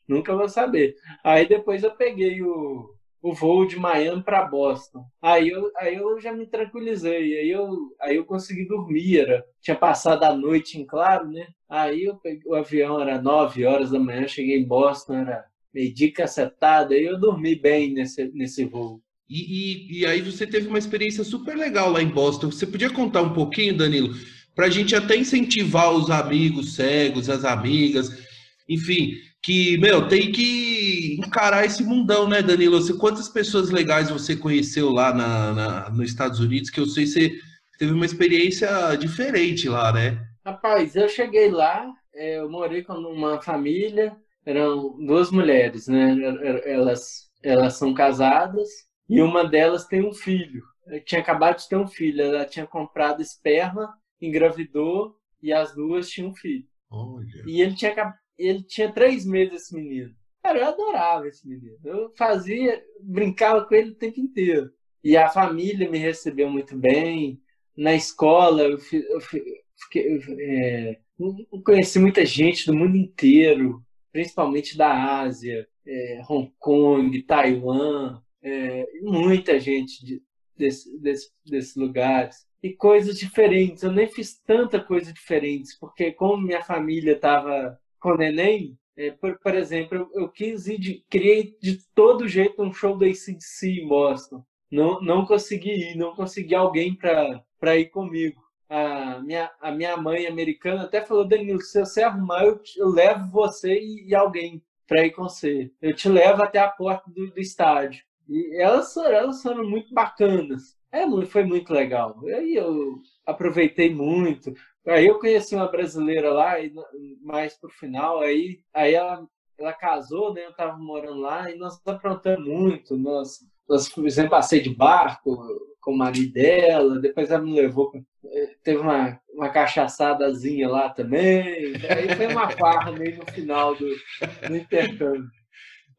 Nunca vou saber. Aí depois eu peguei o, o voo de Miami para Boston. Aí eu, aí eu já me tranquilizei. Aí eu, aí eu consegui dormir. Era, tinha passado a noite em claro, né? Aí eu peguei, o avião era 9 horas da manhã, cheguei em Boston, era meio cacetada, e eu dormi bem nesse, nesse voo. E, e, e, aí você teve uma experiência super legal lá em Boston. Você podia contar um pouquinho, Danilo, para a gente até incentivar os amigos cegos, as amigas, enfim, que, meu, tem que encarar esse mundão, né, Danilo? Você, quantas pessoas legais você conheceu lá na, na, nos Estados Unidos, que eu sei que você teve uma experiência diferente lá, né? Rapaz, eu cheguei lá, é, eu morei com uma família, eram duas mulheres, né? Elas, elas são casadas e uma delas tem um filho. tinha acabado de ter um filho. Ela tinha comprado esperma, engravidou e as duas tinham um filho. Olha. E ele tinha, ele tinha três meses, esse menino. Cara, eu adorava esse menino. Eu fazia, brincava com ele o tempo inteiro. E a família me recebeu muito bem. Na escola, eu, eu, fiquei, é, eu conheci muita gente do mundo inteiro principalmente da Ásia, é, Hong Kong, Taiwan, é, muita gente de, desse, desse, desses lugares. E coisas diferentes. Eu nem fiz tanta coisa diferente, porque como minha família estava com neném, é, por, por, exemplo, eu, eu quis ir de, criei de todo jeito um show da ACDC em Boston. Não, não consegui ir, não consegui alguém para ir comigo a minha, a minha mãe americana até falou, Danilo, se você arrumar, eu, eu levo você e, e alguém para ir com você. Eu te levo até a porta do, do estádio. E elas, elas foram muito bacanas. É, foi muito legal. Aí eu aproveitei muito. Aí eu conheci uma brasileira lá, e mais pro final, aí, aí ela, ela casou, né? Eu tava morando lá e nós aprontamos muito. Nós, nós fizemos passeio de barco, com o marido dela, depois ela me levou, teve uma, uma cachaçadazinha lá também, aí foi uma farra meio no final do, do intercâmbio.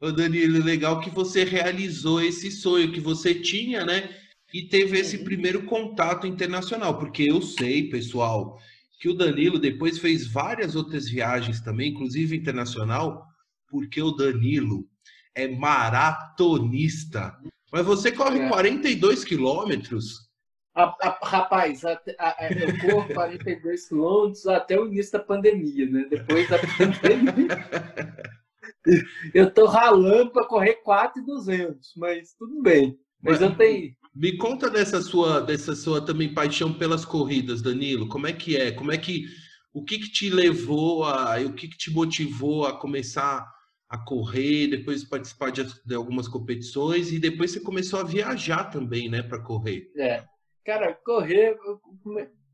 Ô Danilo, legal que você realizou esse sonho que você tinha, né? E teve esse primeiro contato internacional, porque eu sei, pessoal, que o Danilo depois fez várias outras viagens também, inclusive internacional, porque o Danilo é maratonista. Mas você corre é. 42 quilômetros? Rapaz, a, a, eu corro 42 quilômetros até o início da pandemia, né? Depois da pandemia. eu tô ralando para correr 4,200, mas tudo bem. Mas, mas eu tenho. Me conta dessa sua, dessa sua também paixão pelas corridas, Danilo. Como é que é? Como é que o que, que te levou a, o que, que te motivou a começar a correr, depois participar de, de, algumas competições e depois você começou a viajar também, né, para correr. É, cara, correr,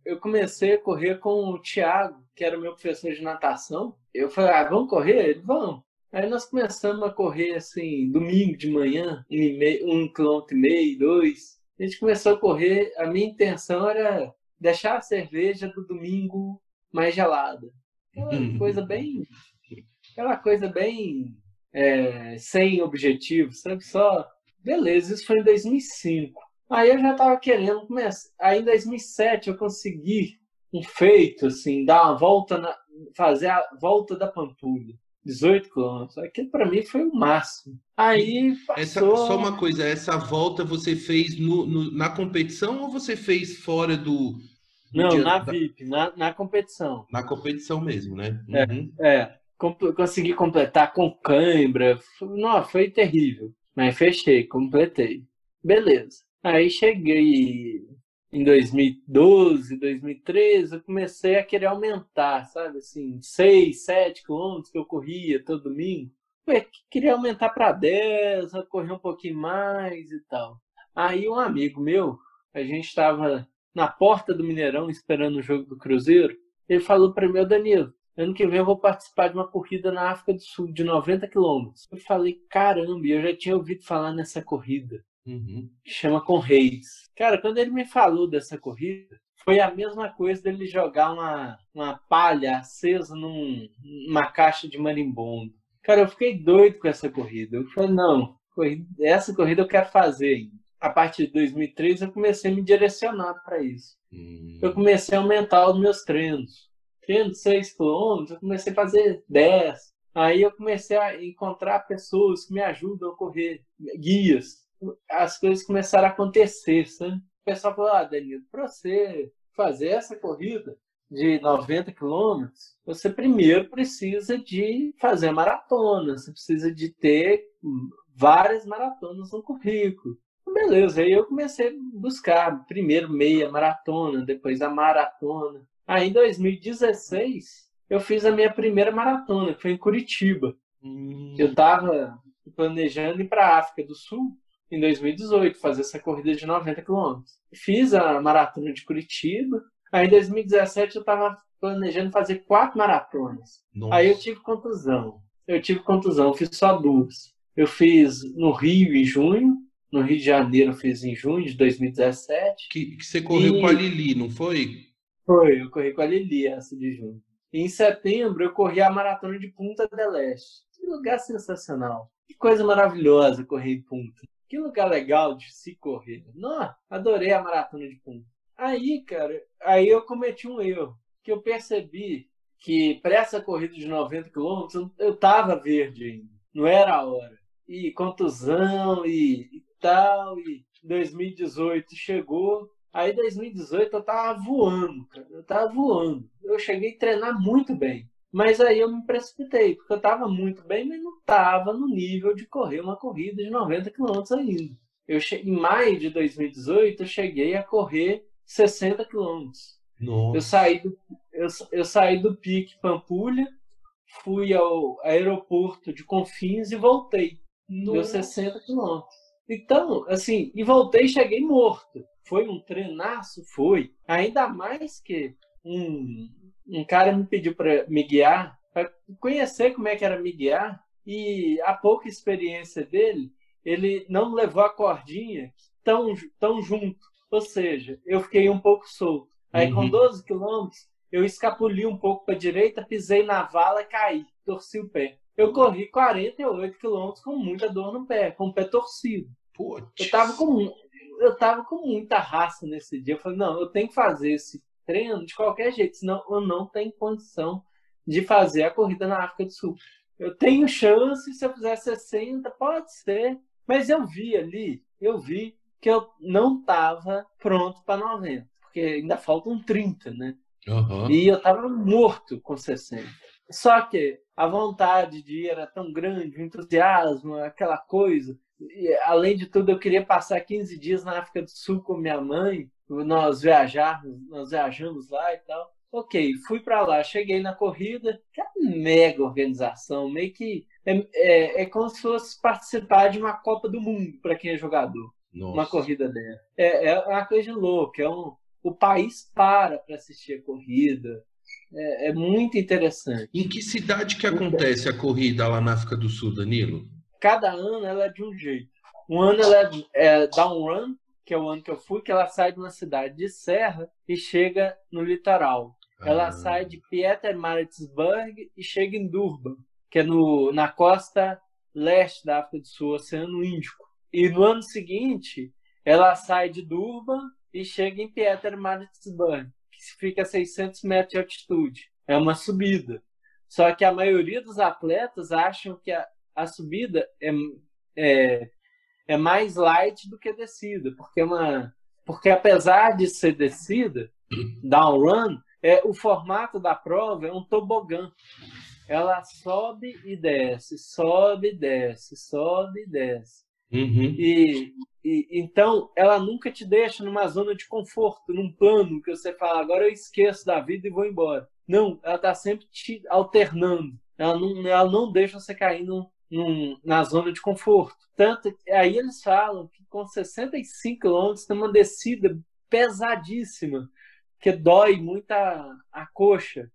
eu comecei a correr com o Thiago, que era meu professor de natação. Eu falei, ah, vamos correr? Ele, vamos. Aí nós começamos a correr assim, domingo de manhã, um, e meio, um quilômetro e meio, dois. A gente começou a correr, a minha intenção era deixar a cerveja do domingo mais gelada. Aquela coisa bem aquela coisa bem é, sem objetivo, sabe? Só, beleza, isso foi em 2005. Aí eu já estava querendo começar. Aí em 2007 eu consegui um feito, assim, dar uma volta, na, fazer a volta da Pampulha. 18 quilômetros. Aquilo para mim foi o máximo. Aí passou... Essa, só uma coisa, essa volta você fez no, no, na competição ou você fez fora do. Não, dia na da- VIP, na, na competição. Na competição mesmo, né? É. Uhum. É, comp- consegui completar com cãibra. Não, foi terrível. Mas fechei, completei. Beleza. Aí cheguei em 2012, 2013, eu comecei a querer aumentar, sabe? Assim, 6, 7 quilômetros que eu corria todo domingo. Eu queria aumentar para 10, a correr um pouquinho mais e tal. Aí um amigo meu, a gente estava na porta do Mineirão esperando o jogo do Cruzeiro. Ele falou para mim, "Ô, Danilo, ano que vem eu vou participar de uma corrida na África do Sul de 90 quilômetros. Eu falei, caramba, eu já tinha ouvido falar nessa corrida Uhum. chama com Reis. Cara, quando ele me falou dessa corrida, foi a mesma coisa dele jogar uma, uma palha acesa num- numa caixa de marimbondo. Cara, eu fiquei doido com essa corrida. Eu falei, não, corrida- essa corrida eu quero fazer. A partir de 2003 eu comecei a me direcionar para isso. Hum. Eu comecei a aumentar os meus treinos. Treino de 6 km, eu comecei a fazer 10. Aí eu comecei a encontrar pessoas que me ajudam a correr, guias. As coisas começaram a acontecer, sabe? O pessoal falou, ah, Danilo, para você fazer essa corrida de 90 quilômetros, você primeiro precisa de fazer maratona, você precisa de ter várias maratonas no currículo. Beleza, aí eu comecei a buscar primeiro meia maratona, depois a maratona. Aí em 2016 eu fiz a minha primeira maratona, que foi em Curitiba. Hum. Eu estava planejando ir para a África do Sul em 2018, fazer essa corrida de 90 quilômetros. Fiz a maratona de Curitiba. Aí em 2017 eu estava planejando fazer quatro maratonas. Nossa. Aí eu tive contusão. Eu tive contusão, eu fiz só duas. Eu fiz no Rio em junho, no Rio de Janeiro eu fiz em junho de 2017. Que, que você correu E- com a Lili, não foi? Foi, eu corri com a Lili essa de junho. E em setembro eu corri a maratona de Punta del Este. Que lugar sensacional. Que coisa maravilhosa correr em Punta. Que lugar legal de se correr. Não, adorei a maratona de Punta. Aí, cara, aí eu cometi um erro. Que eu percebi que para essa corrida de 90 quilômetros eu- eu tava verde ainda. Não era a hora. E contusão e, e tal. E 2018 chegou. Aí 2018 eu tava voando, cara. Eu tava voando. Eu cheguei a treinar muito bem. Mas aí eu me precipitei, porque eu tava muito bem, mas não tava no nível de correr uma corrida de 90 quilômetros ainda. Eu che... Em maio de 2018, eu cheguei a correr 60 quilômetros. Nossa. Eu saí do, eu, eu saí do pique Pampulha, fui ao aeroporto de Confins e voltei. Deu Nossa. 60 quilômetros. Então, assim, e voltei e cheguei morto. Foi um treinaço? Foi. Ainda mais que um, um cara me pediu para me guiar, para conhecer como é que era me guiar, e a pouca experiência dele, ele não levou a cordinha tão, tão junto. Ou seja, eu fiquei um pouco solto. Aí, com Uhum. 12 quilômetros, eu escapuli um pouco para a direita, pisei na vala e caí, torci o pé. Eu corri 48 quilômetros com muita dor no pé, com o pé torcido. Putz. Eu tava com, eu tava com muita raça nesse dia. Eu falei, não, eu tenho que fazer esse treino de qualquer jeito, senão eu não tenho condição de fazer a corrida na África do Sul. Eu tenho chance, se eu fizer 60, pode ser. Mas eu vi ali, eu vi que eu não tava pronto para 90, porque ainda faltam 30, né? Aham. E eu tava morto com 60. Só que a vontade de ir era tão grande, o entusiasmo, aquela coisa. E, além de tudo, eu queria passar 15 dias na África do Sul com minha mãe. Nós viajarmos, nós viajamos lá e tal. Ok, fui para lá, cheguei na corrida, que é uma mega organização, meio que é, é, é como se fosse participar de uma Copa do Mundo para quem é jogador Nossa. uma corrida dessa. É, é uma coisa louca. É um, o país para para assistir a corrida. É, é muito interessante. Em que cidade que acontece a corrida lá na África do Sul, Danilo? Cada ano ela é de um jeito. Um ano ela é, é down run, que é o ano que eu fui, que ela sai de uma cidade de serra e chega no litoral. Ela Ah. sai de Pietermaritzburg e chega em Durban, que é no, na costa leste da África do Sul, Oceano Índico. E no ano seguinte, ela sai de Durban e chega em Pietermaritzburg, que fica a 600 metros de altitude. É uma subida. Só que a maioria dos atletas acham que a, a subida é, é, é mais light do que descida, porque é uma porque apesar de ser descida, down run, é, o formato da prova é um tobogã. Ela sobe e desce, sobe e desce, sobe e desce. Uhum. E, e, então ela nunca te deixa numa zona de conforto, num plano que você fala, agora eu esqueço da vida e vou embora. Não, ela está sempre te alternando. Ela não, ela não deixa você cair num, num, na zona de conforto. Tanto aí eles falam que com 65 quilômetros tem uma descida pesadíssima, que dói muito a, a coxa.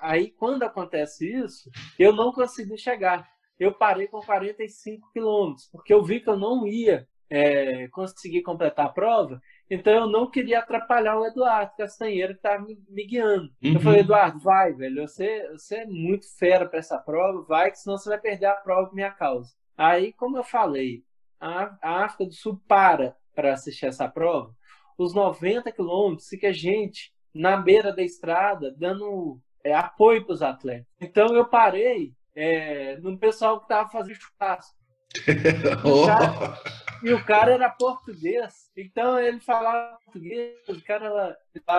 Aí, quando acontece isso, eu não consegui chegar. Eu parei com 45 quilômetros, porque eu vi que eu não ia é, conseguir completar a prova, então eu não queria atrapalhar o Eduardo Castanheira, que estava me, me, guiando. Uhum. Eu falei, Eduardo, vai, velho, você, você é muito fera para essa prova, vai, que senão você vai perder a prova por minha causa. Aí, como eu falei, a, a África do Sul para para assistir essa prova, os 90 quilômetros fica gente na beira da estrada dando é, apoio para os atletas. Então eu parei é, no pessoal que estava fazendo churrasco. o cara, e o cara era português, então ele falava português, o cara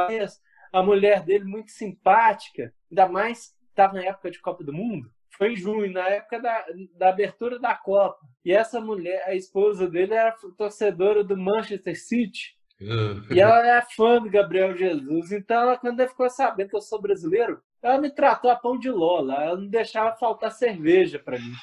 era a mulher dele muito simpática, ainda mais estava na época de Copa do Mundo. Foi em junho, na época da, da abertura da Copa. E essa mulher, a esposa dele, era torcedora do Manchester City. E ela é fã do Gabriel Jesus. Então, ela, quando ela ficou sabendo que eu sou brasileiro, ela me tratou a pão de lola. Ela não deixava faltar cerveja para mim.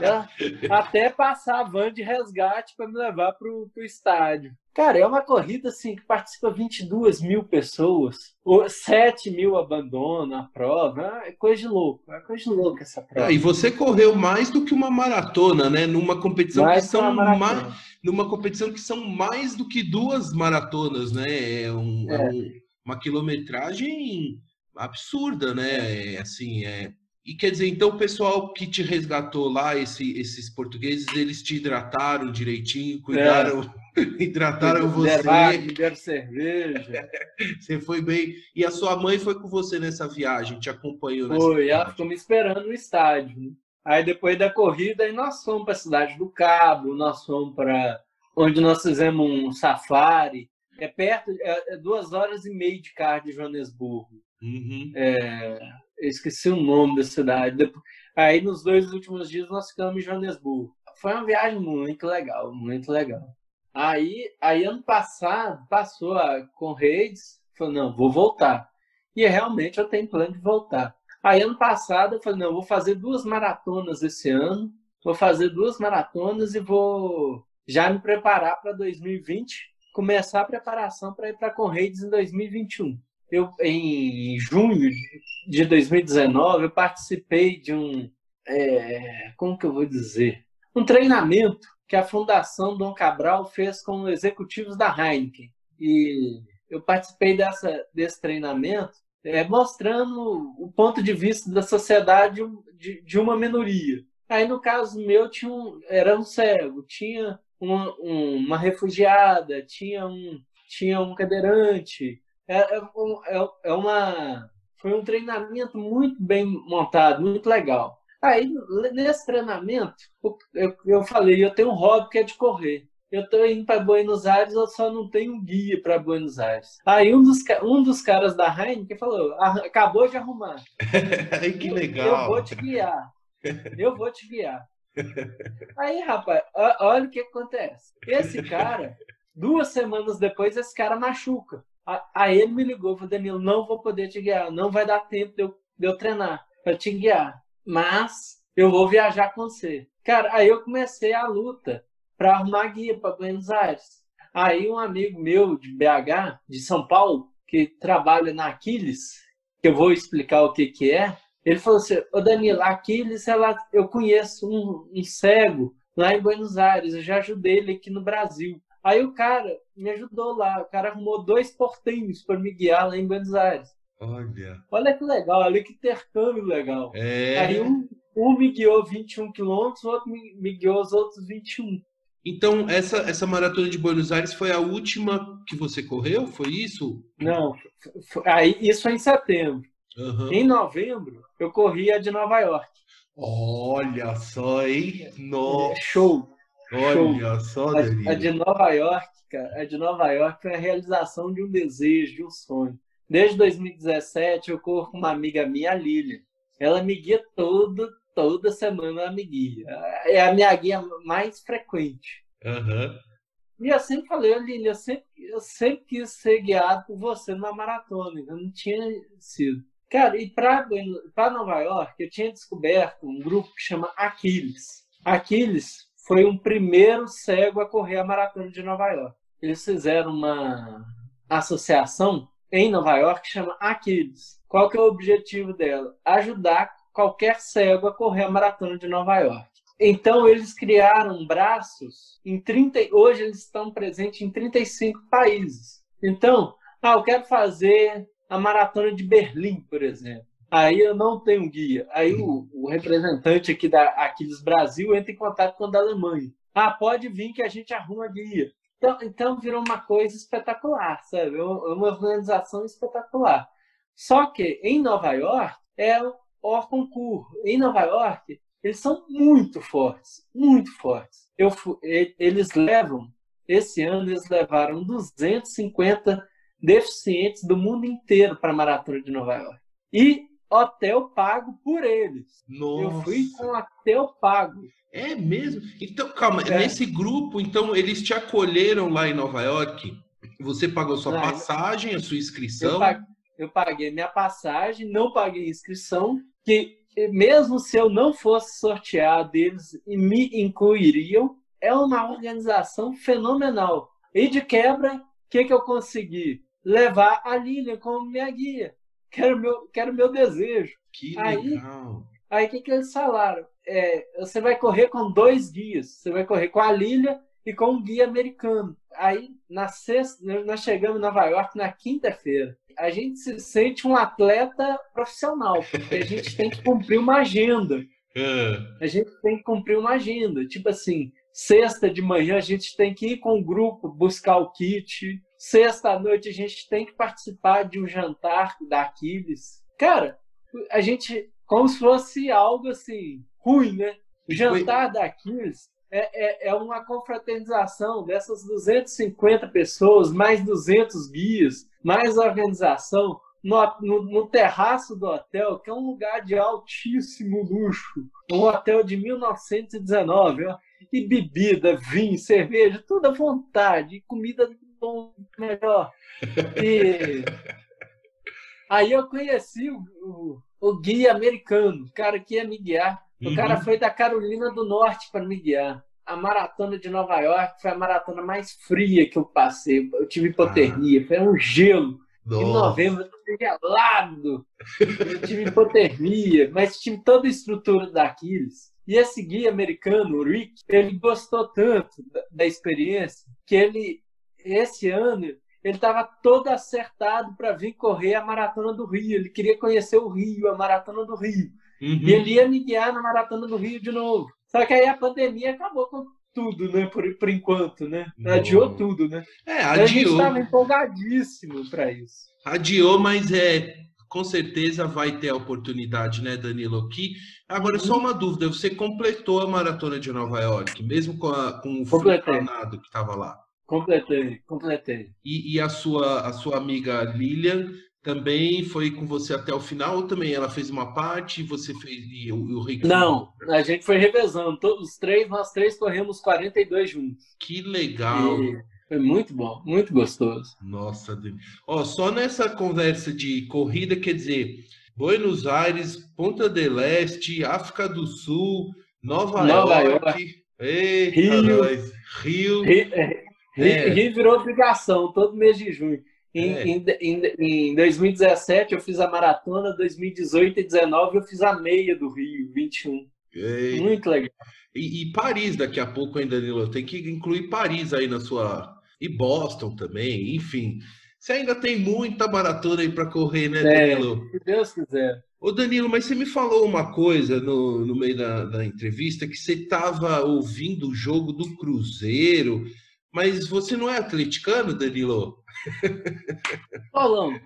Ela até passar a van de resgate para me levar para o estádio. Cara, é uma corrida assim que participa 22 mil pessoas, 7 mil abandonam a prova. É coisa de louco, é coisa de louco essa prova. Ah, e você correu mais do que uma maratona, né? Numa competição mais que são mais, numa competição que são mais do que duas maratonas, né? É, um, é. é um, uma quilometragem absurda, né? Assim, é, e quer dizer, então o pessoal que te resgatou lá, esse, esses portugueses, eles te hidrataram direitinho, cuidaram, é. hidrataram você. Me deram cerveja. você foi bem. E a sua mãe foi com você nessa viagem, te acompanhou nessa Foi, viagem. ela ficou me esperando no estádio. Né? Aí depois da corrida, aí nós fomos para a cidade do Cabo, nós fomos para onde nós fizemos um safari. É perto, é, é duas horas e meia de carro de Joanesburgo. Uhum. É, esqueci o nome da cidade. Aí nos dois últimos dias nós ficamos em Joanesburgo. Foi uma viagem muito legal, muito legal. Aí, aí ano passado passou a, com redes, falou não, vou voltar. E realmente eu tenho plano de voltar. Aí ano passado eu falei não, vou fazer duas maratonas esse ano, vou fazer duas maratonas e vou já me preparar para 2020, começar a preparação para ir para Correios em 2021 eu, em junho de 2019, eu participei de um, é, como que eu vou dizer, um treinamento que a Fundação Dom Cabral fez com executivos da Heineken. E eu participei dessa, desse treinamento é, mostrando o ponto de vista da sociedade de, de uma minoria. Aí, no caso meu, tinha um, era um cego, tinha uma, uma refugiada, tinha um, tinha um cadeirante, é, é, é, é uma, foi um treinamento muito bem montado, muito legal. Aí, nesse treinamento, eu, eu falei, eu tenho um hobby que é de correr. Eu estou indo para Buenos Aires, eu só não tenho guia para Buenos Aires. Aí um dos, um dos caras da Heineken falou, acabou de arrumar. que legal. Eu vou te guiar. Eu vou te guiar. Aí, rapaz, olha o que acontece. Esse cara, duas semanas depois, esse cara machuca. Aí ele me ligou, falou, Danilo, não vou poder te guiar, não vai dar tempo de eu, de eu treinar para te guiar, mas eu vou viajar com você. Cara, aí eu comecei a luta para arrumar guia para Buenos Aires. Aí um amigo meu de BH, de São Paulo, que trabalha na Aquiles, que eu vou explicar o que que é, ele falou assim, ô Danilo, Aquiles, ela, eu conheço um, um cego lá em Buenos Aires, eu já ajudei ele aqui no Brasil. Aí o cara me ajudou lá, o cara arrumou dois porteiros para me guiar lá em Buenos Aires. Olha. Olha que legal, olha que intercâmbio legal. É... Aí um, um me guiou 21 quilômetros, o outro me, me guiou os outros 21. Então, essa, essa maratona de Buenos Aires foi a última que você correu? Foi isso? Não, foi, aí, isso foi em setembro. Uhum. Em novembro, eu corri a de Nova York. Olha só, hein? Nossa. Show. Olha só. A, a de Nova York, cara, a de Nova York foi a realização de um desejo, de um sonho. Desde 2017, eu corro com uma amiga minha, a Lilian. Ela me guia todo, toda semana, ela me guia. É a minha guia mais frequente. Uhum. E eu sempre falei, Lilian, eu sempre, eu sempre quis ser guiado por você numa maratona. Eu não tinha sido. Cara, e para Nova York, eu tinha descoberto um grupo que chama Aquiles. Aquiles foi um primeiro cego a correr a maratona de Nova York. Eles fizeram uma associação em Nova York que chama Aquiles. Qual que é o objetivo dela? Ajudar qualquer cego a correr a maratona de Nova York. Então eles criaram braços em 30, hoje eles estão presentes em 35 países. Então, ah, eu quero fazer a maratona de Berlim, por exemplo. Aí eu não tenho guia. Aí o, o representante aqui da Aquiles Brasil entra em contato com o da Alemanha. Ah, pode vir que a gente arruma guia. Então, então virou uma coisa espetacular, sabe? É uma organização espetacular. Só que em Nova York é o Orconcourt. Em Nova York, eles são muito fortes, muito fortes. Eu, eles levam, esse ano, eles levaram 250 deficientes do mundo inteiro para a Maratona de Nova York. E hotel pago por eles. Nossa. Eu fui com hotel pago. É mesmo? Então, calma, é. nesse grupo, então, eles te acolheram lá em Nova York? Você pagou sua passagem, a sua inscrição? Eu paguei, eu paguei minha passagem, não paguei inscrição, que mesmo se eu não fosse sorteado, eles me incluiriam. É uma organização fenomenal. E de quebra, o que, que eu consegui? levar a Lilian como minha guia, que era o meu, que era o meu desejo. Que legal! Aí o que, que eles falaram? É, você vai correr com dois guias. Você vai correr com a Lilian e com um guia americano. Aí, na sexta, nós chegamos em Nova York na quinta-feira. A gente se sente um atleta profissional, porque a gente tem que cumprir uma agenda. É. A gente tem que cumprir uma agenda. Tipo assim, sexta de manhã a gente tem que ir com o grupo buscar o kit. Sexta-noite a gente tem que participar de um jantar da Aquiles. Cara, a gente, como se fosse algo assim, ruim, né? O jantar da Aquiles é, é, é, uma confraternização dessas 250 pessoas, mais 200 guias, mais organização, no, no, no, terraço do hotel, que é um lugar de altíssimo luxo. Um hotel de 1919, ó, e bebida, vinho, cerveja, tudo à vontade, e comida melhor. E aí eu conheci o, o, o, guia americano, o cara que ia me guiar. O uhum. cara foi da Carolina do Norte para me guiar. A maratona de Nova York foi a maratona mais fria que eu passei. Eu tive hipotermia, ah. foi um gelo. Nossa. Em novembro, eu gelado. Eu tive hipotermia, mas tive toda a estrutura da Aquiles. E esse guia americano, o Rick, ele gostou tanto da, da experiência que ele esse ano ele estava todo acertado para vir correr a Maratona do Rio. Ele queria conhecer o Rio, a Maratona do Rio. Uhum. E ele ia me guiar na Maratona do Rio de novo. Só que aí a pandemia acabou com tudo, né? Por, por enquanto, né? Adiou tudo, né? É, adiou. a gente estava empolgadíssimo para isso. Adiou, mas é com certeza vai ter a oportunidade, né, Danilo? Aqui. Agora, só uma dúvida: você completou a maratona de Nova York, mesmo com, a, com o Fernando que estava lá? Completei, completei. E, e, a, sua, a sua amiga Lilian também foi com você até o final ou também ela fez uma parte e você fez e o, o Rick Não, a gente foi revezando. Todos os três, nós três corremos 42 juntos. Que legal. E foi muito bom, muito gostoso. Nossa, ó, só nessa conversa de corrida, quer dizer, Buenos Aires, Ponta del Este, África do Sul, Nova, Nova York, York. Eita, Rio, Rio, Rio, é, é. Rio virou obrigação todo mês de junho. Em, é. em, em, em, 2017 eu fiz a maratona, 2018 e 2019 eu fiz a meia do Rio, 21. Ei. Muito legal. E, e, Paris daqui a pouco ainda, Danilo, tem que incluir Paris aí na sua. E Boston também, enfim. Você ainda tem muita maratona aí para correr, né, é, Danilo? Se Deus quiser. Ô Danilo, mas você me falou uma coisa no, no meio da, da entrevista que você estava ouvindo o jogo do Cruzeiro Mas você não é atleticano, Danilo? Paulão,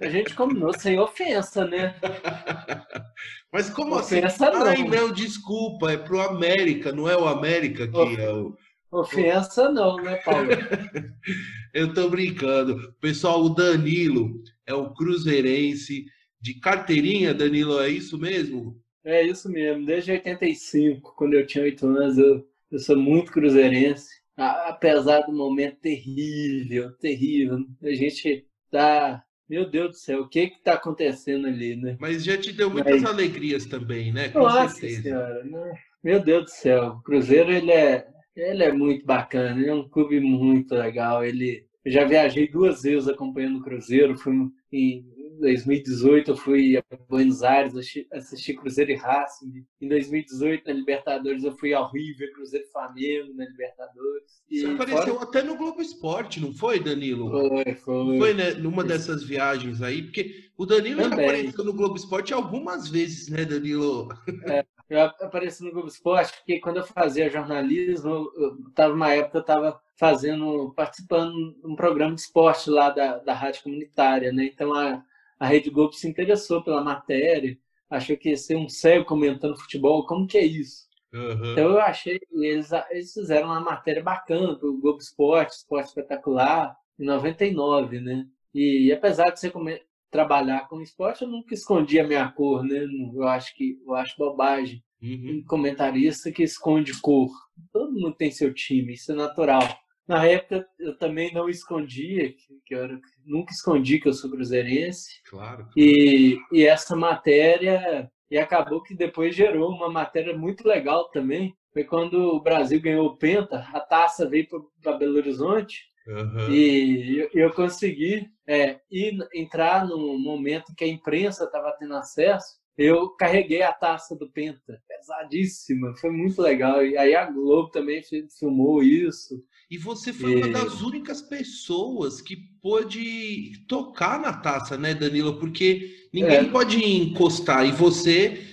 a gente combinou sem ofensa, né? Mas como ofensa assim? Não. Ai, não, desculpa, é pro América, não é o América que Of... é o. Ofensa não, né, Paulo? Eu tô brincando. Pessoal, o Danilo é o cruzeirense de carteirinha, Danilo, é isso mesmo? É isso mesmo. Desde 85, quando eu tinha 8 anos, eu, eu sou muito cruzeirense. Apesar do momento terrível, terrível. A gente tá. Meu Deus do céu, o que que tá acontecendo ali, né? Mas já te deu muitas Mas... alegrias também, né? Com Nossa certeza. senhora, né? Meu Deus do céu. O Cruzeiro, ele é, ele é muito bacana, ele é um clube muito legal. Ele, eu já viajei duas vezes acompanhando o Cruzeiro. Fui em 2018 eu fui a Buenos Aires assistir Cruzeiro e Racing. Em 2018 na Libertadores eu fui ao River, Cruzeiro e Flamengo na Libertadores. E Você apareceu fora... até no Globo Esporte, não foi, Danilo? Foi, foi. Foi né, numa dessas viagens aí, porque o Danilo já Também. apareceu no Globo Esporte algumas vezes, né, Danilo? É, eu apareci no Globo Esporte porque quando eu fazia jornalismo, eu estava uma época eu estava fazendo, participando de um programa de esporte lá da, da rádio comunitária, né? Então a, a Rede Globo se interessou pela matéria, achou que ia ser um cego comentando futebol, como que é isso? Uhum. Então eu achei, eles, eles fizeram uma matéria bacana para o Globo Esporte, Esporte Espetacular, em 99, né? E, e apesar de você come, trabalhar com esporte, eu nunca escondi a minha cor, né? Eu acho que eu acho bobagem. Uhum. Um comentarista que esconde cor. Todo mundo tem seu time, isso é natural. Na época eu também não escondia, que, eu era, nunca escondi que eu sou cruzeirense. Claro. E, e essa matéria, e acabou que depois gerou uma matéria muito legal também. Foi quando o Brasil ganhou o Penta, a taça veio para Belo Horizonte. Uhum. E eu, eu consegui é, ir, entrar no momento que a imprensa estava tendo acesso. Eu carreguei a taça do Penta, pesadíssima, foi muito legal. E aí a Globo também filmou isso. E você foi uma das únicas pessoas que pôde tocar na taça, né, Danilo? Porque ninguém é. pode encostar. E você,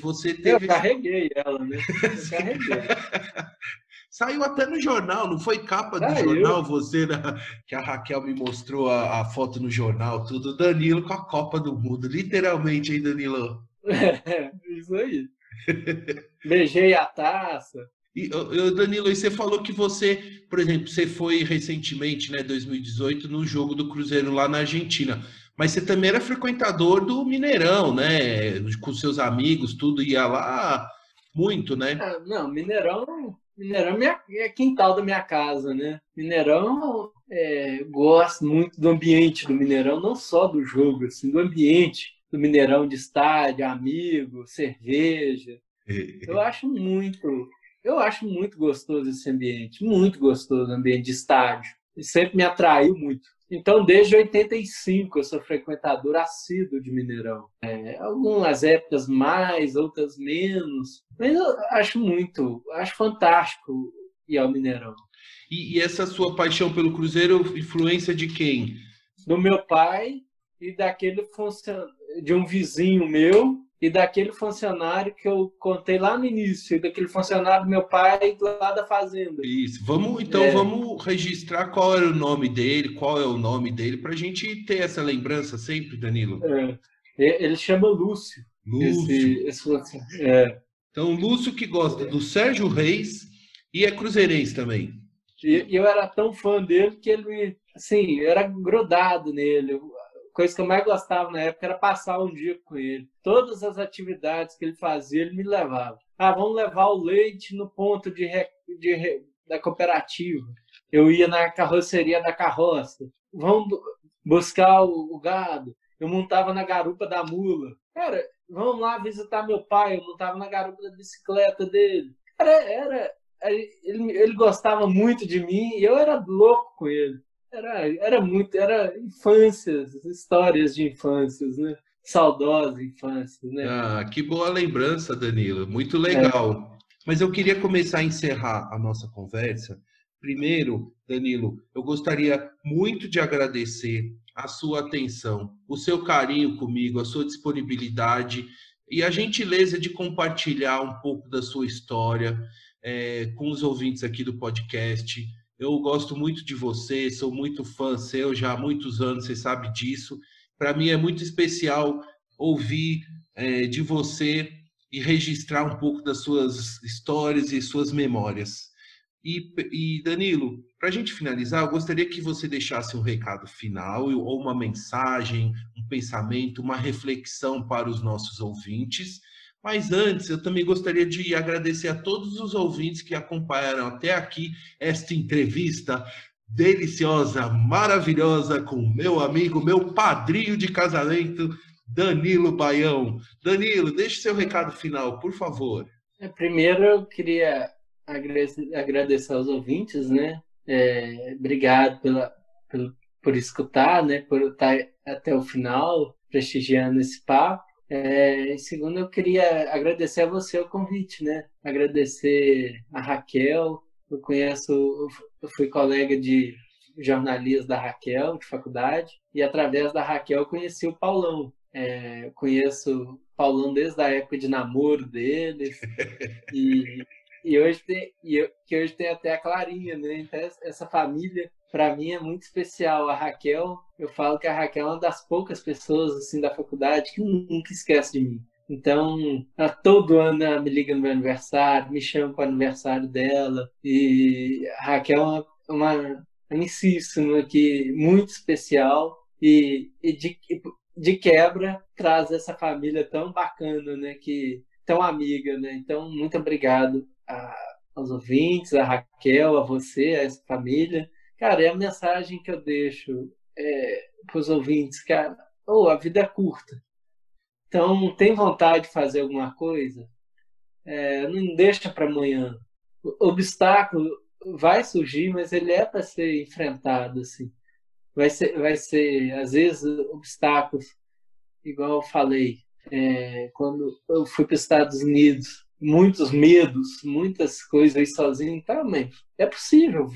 você teve. Eu carreguei ela, né? Eu carreguei. Saiu até no jornal, não foi capa do jornal, você, né? que a Raquel me mostrou a, a, foto no jornal, tudo. Danilo com a Copa do Mundo, literalmente, hein, Danilo? É, isso aí. Beijei a taça. E, Danilo, e você falou que você, por exemplo, você foi recentemente, né, 2018, no jogo do Cruzeiro lá na Argentina. Mas você também era frequentador do Mineirão, né? Com seus amigos, tudo, ia lá muito, né? Ah, não, Mineirão, Mineirão é, é quintal da minha casa, né? Mineirão, é, gosto muito do ambiente do Mineirão, não só do jogo, assim, do ambiente do Mineirão de estádio, amigo, cerveja. Eu acho muito, eu acho muito gostoso esse ambiente, muito gostoso o ambiente de estádio. E sempre me atraiu muito. Então, desde 85, eu sou frequentador assíduo de Mineirão. É, algumas épocas mais, outras menos. Mas eu acho muito, acho fantástico ir ao Mineirão. E, e essa sua paixão pelo Cruzeiro, influência de quem? Do meu pai e daquele funcionário, de um vizinho meu e daquele funcionário que eu contei lá no início, daquele funcionário do meu pai lá da fazenda. Isso. Vamos então é. vamos registrar qual era o nome dele, qual é o nome dele, para a gente ter essa lembrança sempre, Danilo. É. Ele chama Lúcio. Lúcio. Esse, esse, é. Então, Lúcio que gosta do Sérgio Reis e é cruzeirense também. E eu era tão fã dele que ele me, assim, era grudado nele coisa que eu mais gostava na época era passar um dia com ele. Todas as atividades que ele fazia, ele me levava. Ah, vamos levar o leite no ponto de, de da cooperativa. Eu ia na carroceria da carroça. Vamos buscar o, o, gado. Eu montava na garupa da mula. Cara, vamos lá visitar meu pai. Eu montava na garupa da bicicleta dele. Cara, era, ele, ele gostava muito de mim e eu era louco com ele. Era, era muito, era infâncias, histórias de infâncias, né? Saudosa infância, né? Ah, que boa lembrança, Danilo. Muito legal. É. Mas eu queria começar a encerrar a nossa conversa. Primeiro, Danilo, eu gostaria muito de agradecer a sua atenção, o seu carinho comigo, a sua disponibilidade e a gentileza de compartilhar um pouco da sua história é, com os ouvintes aqui do podcast. Eu gosto muito de você, sou muito fã seu já há muitos anos, você sabe disso. Para mim é muito especial ouvir é, de você e registrar um pouco das suas histórias e suas memórias. E, e Danilo, para a gente finalizar, eu gostaria que você deixasse um recado final ou uma mensagem, um pensamento, uma reflexão para os nossos ouvintes. Mas antes, eu também gostaria de agradecer a todos os ouvintes que acompanharam até aqui esta entrevista deliciosa, maravilhosa com meu amigo, meu padrinho de casamento, Danilo Baião. Danilo, deixe seu recado final, por favor. É, primeiro, eu queria agradecer aos ouvintes, né? É, obrigado pela, pelo, por escutar, né? Por estar até o final, prestigiando esse papo. É, segundo, eu queria agradecer a você o convite, né? Agradecer a Raquel. Eu conheço, eu fui colega de jornalismo da Raquel, de faculdade, e através da Raquel eu conheci o Paulão. É, conheço o Paulão desde a época de namoro deles. e, e hoje tem, e que hoje tem até a Clarinha, né? Então, essa família, para mim, é muito especial. A Raquel, eu falo que a Raquel é uma das poucas pessoas assim da faculdade que nunca esquece de mim. Então, todo ano ela me liga no meu aniversário, me chama para o aniversário dela. E a Raquel é uma, uma amicíssima aqui, muito especial. E, e de, de quebra traz essa família tão bacana, né? Que tão amiga, né? Então, muito obrigado a, aos ouvintes, a Raquel, a você, a essa família. Cara, é a mensagem que eu deixo é, para os ouvintes, cara. Oh, a vida é curta. Então, tem vontade de fazer alguma coisa? É, não deixa para amanhã. O obstáculo vai surgir, mas ele é para ser enfrentado, assim vai ser, vai ser às vezes, obstáculos, igual eu falei, é, quando eu fui para os Estados Unidos, muitos medos, muitas coisas aí sozinho, tá, é possível.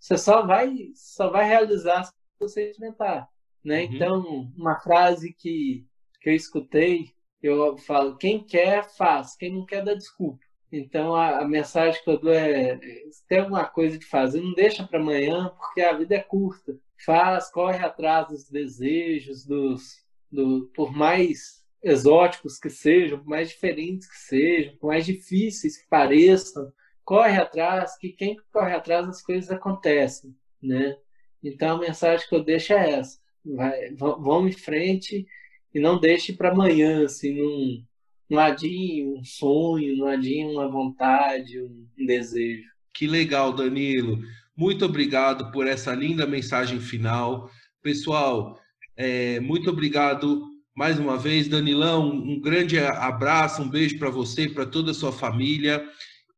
Você só vai, só vai realizar se você enfrentar, né? Uhum. Então, uma frase que, que eu escutei, eu falo, quem quer, faz, quem não quer, dá desculpa. Então, a, a mensagem que eu dou é, se tem alguma coisa de fazer, não deixa para amanhã, porque a vida é curta faz, corre atrás dos desejos, dos, do, por mais exóticos que sejam, por mais diferentes que sejam, por mais difíceis que pareçam, corre atrás, que quem corre atrás as coisas acontecem, né? Então a mensagem que eu deixo é essa: vai, vão em frente e não deixe para amanhã, assim, num, um adinho, um sonho, um adinho, uma vontade, um, um desejo. Que legal, Danilo. Muito obrigado por essa linda mensagem final. Pessoal, é, muito obrigado mais uma vez. Danilão, um grande abraço, um beijo para você para toda a sua família.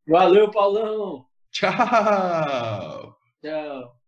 Valeu, Paulão! Tchau! Tchau!